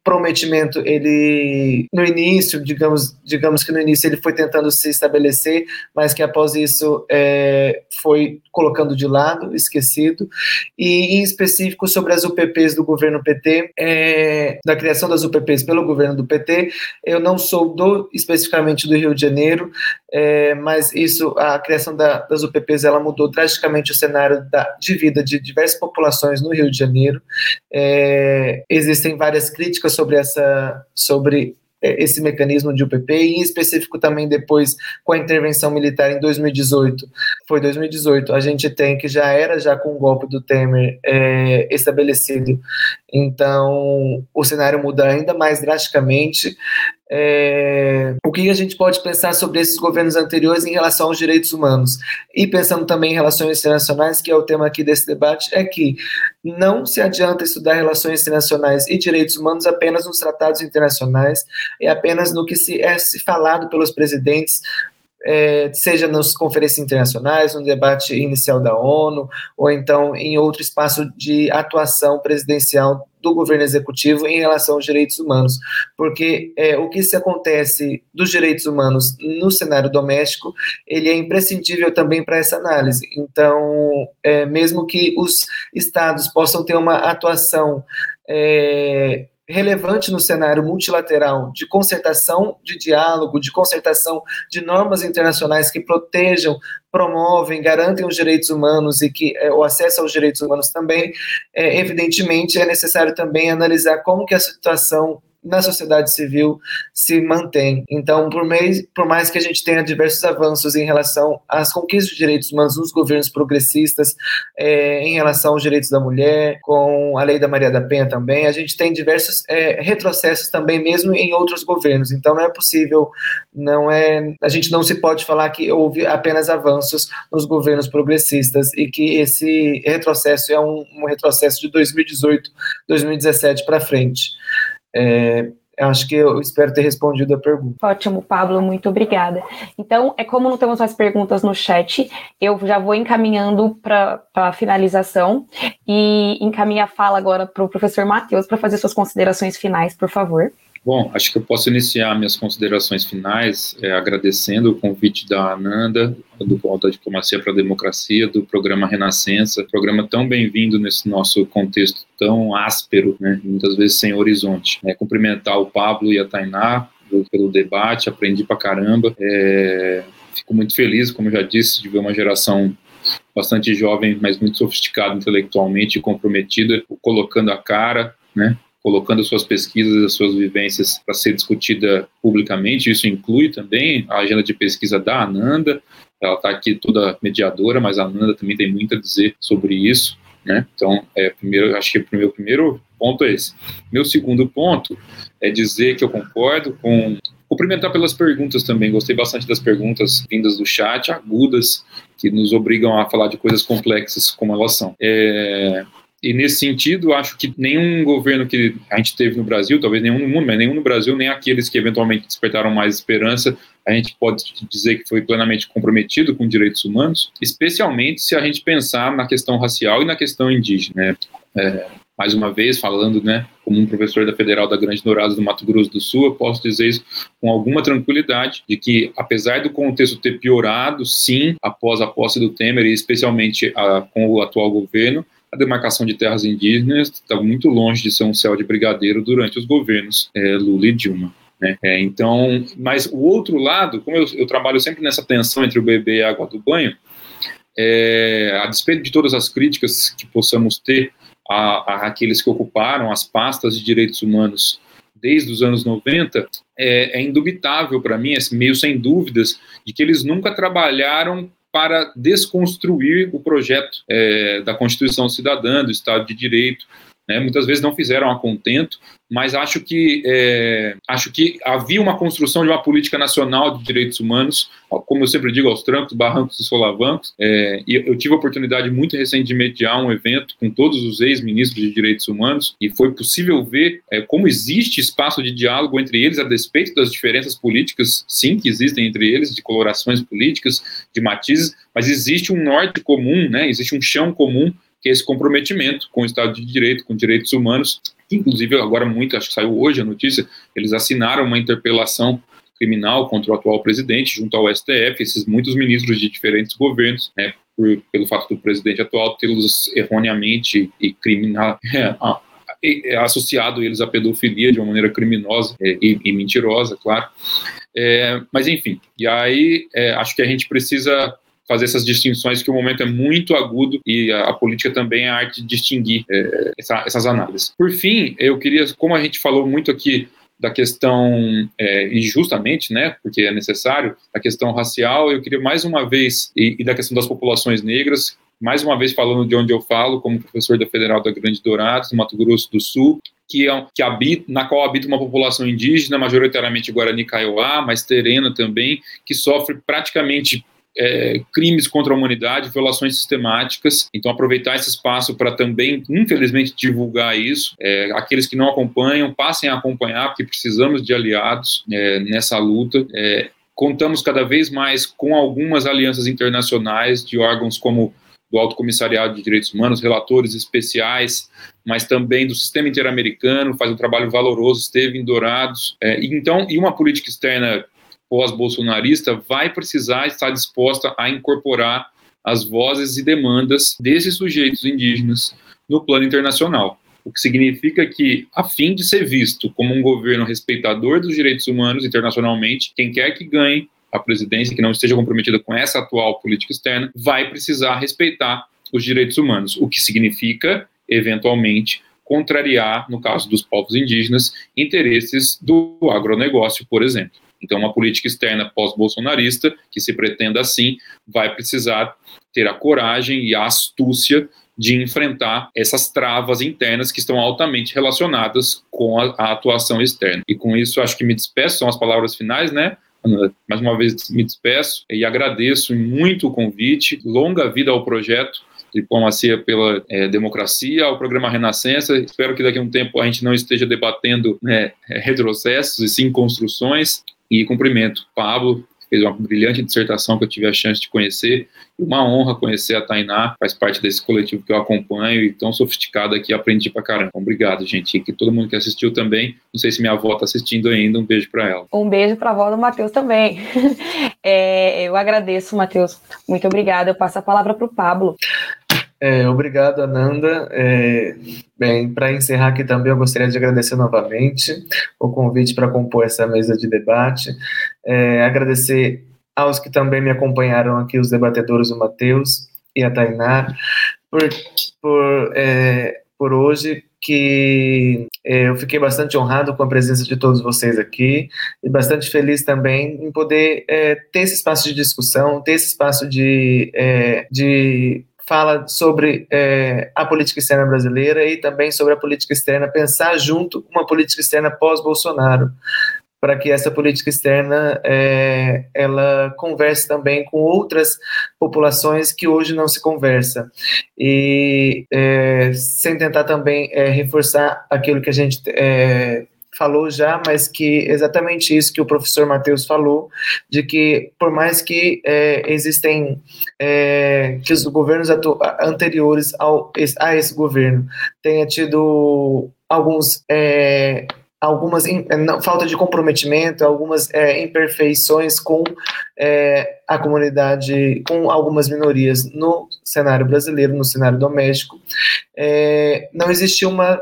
comprometimento ele no início digamos digamos que no início ele foi tentando se estabelecer mas que após isso é, foi colocando de lado esquecido. E em específico sobre as UPPs do governo PT é, da criação das UPPs pelo governo do PT eu não sou do especificamente do Rio de Janeiro é, mas isso a criação da, das UPPs ela mudou drasticamente o cenário da, de vida de diversas populações no Rio de Janeiro. É, existem várias críticas sobre essa sobre é, esse mecanismo de UPP, e em específico também depois com a intervenção militar em 2018. Foi 2018, a gente tem que já era já com o golpe do Temer é, estabelecido. Então, o cenário muda ainda mais drasticamente. É, o que a gente pode pensar sobre esses governos anteriores em relação aos direitos humanos? E pensando também em relações internacionais, que é o tema aqui desse debate, é que não se adianta estudar relações internacionais e direitos humanos apenas nos tratados internacionais e apenas no que se é falado pelos presidentes é, seja nas conferências internacionais, no debate inicial da ONU, ou então em outro espaço de atuação presidencial do governo executivo em relação aos direitos humanos, porque é, o que se acontece dos direitos humanos no cenário doméstico, ele é imprescindível também para essa análise. Então, é, mesmo que os estados possam ter uma atuação é, relevante no cenário multilateral de concertação de diálogo, de concertação de normas internacionais que protejam, promovem, garantem os direitos humanos e que é, o acesso aos direitos humanos também, é, evidentemente é necessário também analisar como que a situação na sociedade civil se mantém. Então, por, por mais que a gente tenha diversos avanços em relação às conquistas de direitos humanos nos governos progressistas, é, em relação aos direitos da mulher, com a lei da Maria da Penha também, a gente tem diversos é, retrocessos também mesmo em outros governos. Então, não é possível, não é, a gente não se pode falar que houve apenas avanços nos governos progressistas e que esse retrocesso é um, um retrocesso de 2018, 2017 para frente. É, acho que eu espero ter respondido a pergunta. Ótimo, Pablo, muito obrigada. Então, é como não temos mais perguntas no chat, eu já vou encaminhando para a finalização e encaminho a fala agora para o professor Matheus para fazer suas considerações finais, por favor. Bom, acho que eu posso iniciar minhas considerações finais é, agradecendo o convite da Ananda, do Polo da Diplomacia para a Democracia, do programa Renascença, programa tão bem-vindo nesse nosso contexto tão áspero, né, muitas vezes sem horizonte. É, cumprimentar o Pablo e a Tainá pelo debate, aprendi pra caramba. É, fico muito feliz, como já disse, de ver uma geração bastante jovem, mas muito sofisticada intelectualmente e comprometida, colocando a cara, né, colocando suas pesquisas e suas vivências para ser discutida publicamente. Isso inclui também a agenda de pesquisa da Ananda. Ela está aqui toda mediadora, mas a Ananda também tem muito a dizer sobre isso. Né? Então, é, primeiro, acho que o meu primeiro ponto é esse. Meu segundo ponto é dizer que eu concordo com cumprimentar pelas perguntas também. Gostei bastante das perguntas vindas do chat, agudas, que nos obrigam a falar de coisas complexas como elas são. É, e nesse sentido, acho que nenhum governo que a gente teve no Brasil, talvez nenhum no mundo, mas nenhum no Brasil, nem aqueles que eventualmente despertaram mais esperança, a gente pode dizer que foi plenamente comprometido com direitos humanos, especialmente se a gente pensar na questão racial e na questão indígena. Né? É, mais uma vez, falando né, como um professor da Federal da Grande Dourada do Mato Grosso do Sul, eu posso dizer isso com alguma tranquilidade, de que, apesar do contexto ter piorado, sim, após a posse do Temer, e especialmente a, com o atual governo, a demarcação de terras indígenas está muito longe de ser um céu de brigadeiro durante os governos é, Lula e Dilma. Né? É, então, mas o outro lado, como eu, eu, trabalho sempre nessa tensão entre o bebê e a água do banho, é, a despeito de todas as críticas que possamos ter a, a aqueles que ocuparam as pastas de direitos humanos desde os anos 90, é, é indubitável para mim, é meio sem dúvidas, de que eles nunca trabalharam para desconstruir o projeto é, da Constituição Cidadã, do Estado de Direito. Né? Muitas vezes não fizeram a contento, mas acho que, é, acho que havia uma construção de uma política nacional de direitos humanos, como eu sempre digo, aos trancos, barrancos e solavancos. É, e eu tive a oportunidade muito recente de mediar um evento com todos os ex-ministros de direitos humanos e foi possível ver é, como existe espaço de diálogo entre eles, a despeito das diferenças políticas, sim, que existem entre eles, de colorações políticas, de matizes, mas existe um norte comum, né, existe um chão comum que é esse comprometimento com o Estado de Direito, com direitos humanos, inclusive agora muito, acho que saiu hoje a notícia, eles assinaram uma interpelação criminal contra o atual presidente junto ao STF, esses muitos ministros de diferentes governos, né, por, pelo fato do presidente atual tê-los erroneamente e criminal (laughs) é, associado eles à pedofilia de uma maneira criminosa é, e, e, mentirosa, claro. É, mas enfim, e aí é, acho que a gente precisa fazer essas distinções, que o momento é muito agudo e a, a política também é a arte de distinguir é, essa, essas análises. Por fim, eu queria, como a gente falou muito aqui da questão, é, e justamente, né, porque é necessário, da questão racial, eu queria mais uma vez, e, e da questão das populações negras, mais uma vez falando de onde eu falo, como professor da Federal da Grande Dourados, no Mato Grosso do Sul, que, é, que habita, na qual habita uma população indígena, majoritariamente Guarani Kaiowá, mas terena também, que sofre praticamente é, crimes contra a humanidade, violações sistemáticas. Então, aproveitar esse espaço para também, infelizmente, divulgar isso. É, aqueles que não acompanham, passem a acompanhar, porque precisamos de aliados é, nessa luta. É, contamos cada vez mais com algumas alianças internacionais de órgãos como do Alto Comissariado de Direitos Humanos, relatores especiais, mas também do sistema interamericano, faz um trabalho valoroso, esteve em Dourados. É, então, e uma política externa pós-bolsonarista vai precisar estar disposta a incorporar as vozes e demandas desses sujeitos indígenas no plano internacional. O que significa que, a fim de ser visto como um governo respeitador dos direitos humanos internacionalmente, quem quer que ganhe a presidência, que não esteja comprometida com essa atual política externa, vai precisar respeitar os direitos humanos, o que significa, eventualmente, contrariar, no caso dos povos indígenas, interesses do agronegócio, por exemplo. Então, uma política externa pós-bolsonarista, que se pretenda assim, vai precisar ter a coragem e a astúcia de enfrentar essas travas internas que estão altamente relacionadas com a, a, atuação externa. E com isso, acho que me despeço, são as palavras finais, né? Mais uma vez me despeço e agradeço muito o convite. Longa vida ao projeto Diplomacia pela é, Democracia, ao programa Renascença. Espero que daqui a um tempo a gente não esteja debatendo né, (laughs) retrocessos e sim construções. E cumprimento Pablo, fez uma brilhante dissertação que eu tive a chance de conhecer. Uma honra conhecer a Tainá, faz parte desse coletivo que eu acompanho e tão sofisticada que aprendi pra caramba. Obrigado, gente. E que todo mundo que assistiu também. Não sei se minha avó tá assistindo ainda. Um beijo para ela. Um beijo pra avó do Matheus também. (laughs) é, eu agradeço, Matheus. Muito obrigada. Eu passo a palavra pro Pablo. É, obrigado, Ananda. É, bem, para encerrar aqui também, eu gostaria de agradecer novamente o convite para compor essa mesa de debate. É, agradecer aos que também me acompanharam aqui, os debatedores, o Matheus e a Tainá, por, por, é, por hoje, que é, eu fiquei bastante honrado com a presença de todos vocês aqui e bastante feliz também em poder é, ter esse espaço de discussão, ter esse espaço de, é, de fala sobre é, a política externa brasileira e também sobre a política externa, pensar junto uma política externa pós-Bolsonaro, para que essa política externa é, ela converse também com outras populações que hoje não se conversa. E é, sem tentar também é, reforçar aquilo que a gente é, falou já, mas que exatamente isso que o professor Matheus falou, de que por mais que é, existem é, que os governos anteriores ao, a esse governo tenha tido alguns é, algumas não, falta de comprometimento, algumas é, imperfeições com é, a comunidade, com algumas minorias no cenário brasileiro, no cenário doméstico, é, não existiu uma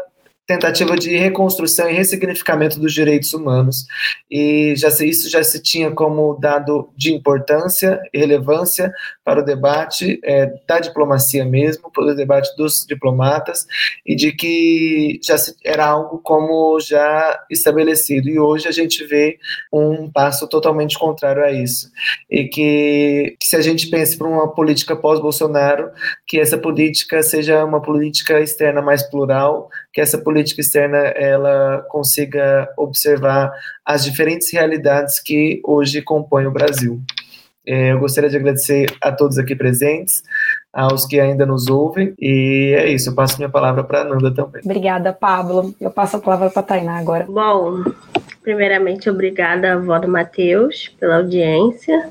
tentativa de reconstrução e ressignificamento dos direitos humanos. E já se, isso já se tinha como dado de importância e relevância para o debate é, da diplomacia mesmo, para o debate dos diplomatas, e de que já se, era algo como já estabelecido. E hoje a gente vê um passo totalmente contrário a isso. E que, que se a gente pensa para uma política pós-Bolsonaro, que essa política seja uma política externa mais plural, que essa política externa ela consiga observar as diferentes realidades que hoje compõem o Brasil. É, eu gostaria de agradecer a todos aqui presentes, aos que ainda nos ouvem, e é isso, eu passo minha palavra para a Nanda também. Obrigada, Pablo. Eu passo a palavra para a Tainá agora. Bom, primeiramente, obrigada, avó do Matheus, pela audiência.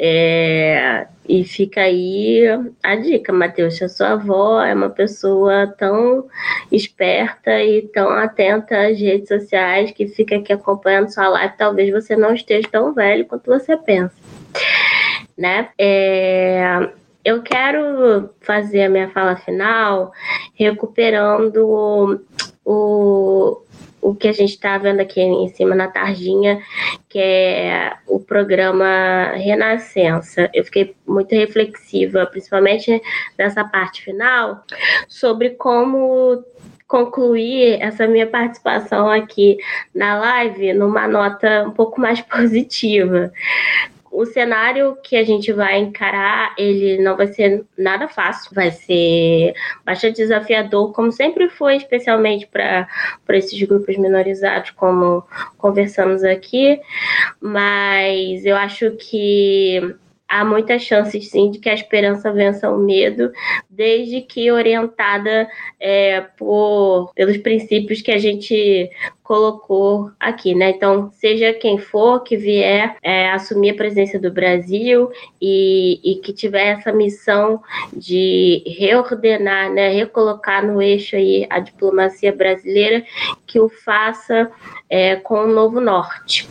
É, e fica aí a dica, Matheus, a sua avó é uma pessoa tão esperta e tão atenta às redes sociais que fica aqui acompanhando sua live, talvez você não esteja tão velho quanto você pensa, né? É, eu quero fazer a minha fala final recuperando o, o que a gente está vendo aqui em cima na tarjinha, que é o programa Renascença. Eu fiquei muito reflexiva, principalmente nessa parte final, sobre como concluir essa minha participação aqui na live numa nota um pouco mais (laughs) positiva o cenário que a gente vai encarar, ele não vai ser nada fácil, vai ser bastante desafiador, como sempre foi, especialmente para esses grupos minorizados, como conversamos aqui, mas eu acho que há muitas chances sim de que a esperança vença o medo, desde que orientada é, por, pelos princípios que a gente colocou aqui, né? Então, seja quem for que vier é, assumir a presidência do Brasil e, e, que tiver essa missão de reordenar, né, recolocar no eixo aí a diplomacia brasileira, que o faça é, com um novo norte.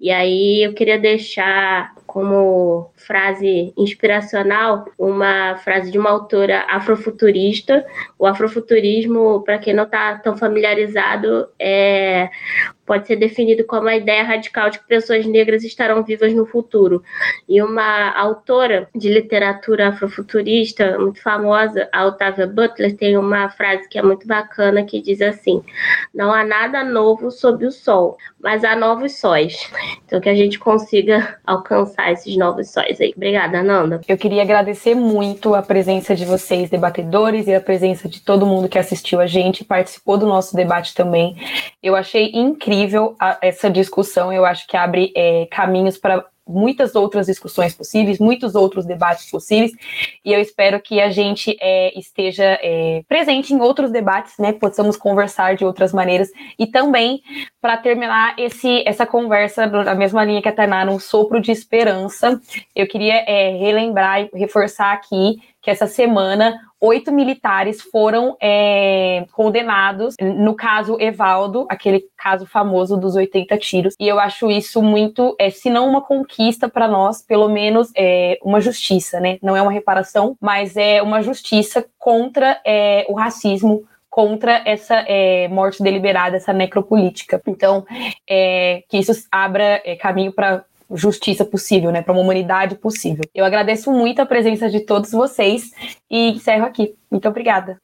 E aí eu queria deixar como frase inspiracional uma frase de uma autora afrofuturista. O afrofuturismo, para quem não está tão familiarizado, é pode ser definido como a ideia radical de que pessoas negras estarão vivas no futuro. E uma autora de literatura afrofuturista muito famosa, a Octavia Butler, tem uma frase que é muito bacana que diz assim: Não há nada novo sob o sol, mas há novos sóis. Então que a gente consiga (laughs) alcançar esses novos sóis aí. Obrigada, Nanda. Eu queria agradecer muito a presença de vocês, debatedores, e a presença de todo mundo que assistiu a gente, participou do nosso debate também. Eu achei incrível incrível a, essa discussão. Eu acho que abre é, caminhos para muitas outras discussões possíveis, muitos outros debates possíveis, e eu espero que a gente é, esteja é, presente em outros debates, né? Possamos conversar de outras maneiras e também para terminar esse, essa conversa na mesma linha que a Tainá, um sopro de esperança. Eu queria é, relembrar e reforçar aqui que essa semana oito militares foram é, condenados, no caso Evaldo, aquele caso famoso dos 80 tiros. E eu acho isso muito, é, se não uma conquista para nós, pelo menos é, uma justiça, né? Não é uma reparação, mas é uma justiça contra é, o racismo contra essa é, morte deliberada, essa necropolítica. Então, é, que isso abra é, caminho para justiça possível, né, para uma humanidade possível. Eu agradeço muito a presença de todos vocês e encerro aqui. Muito obrigada.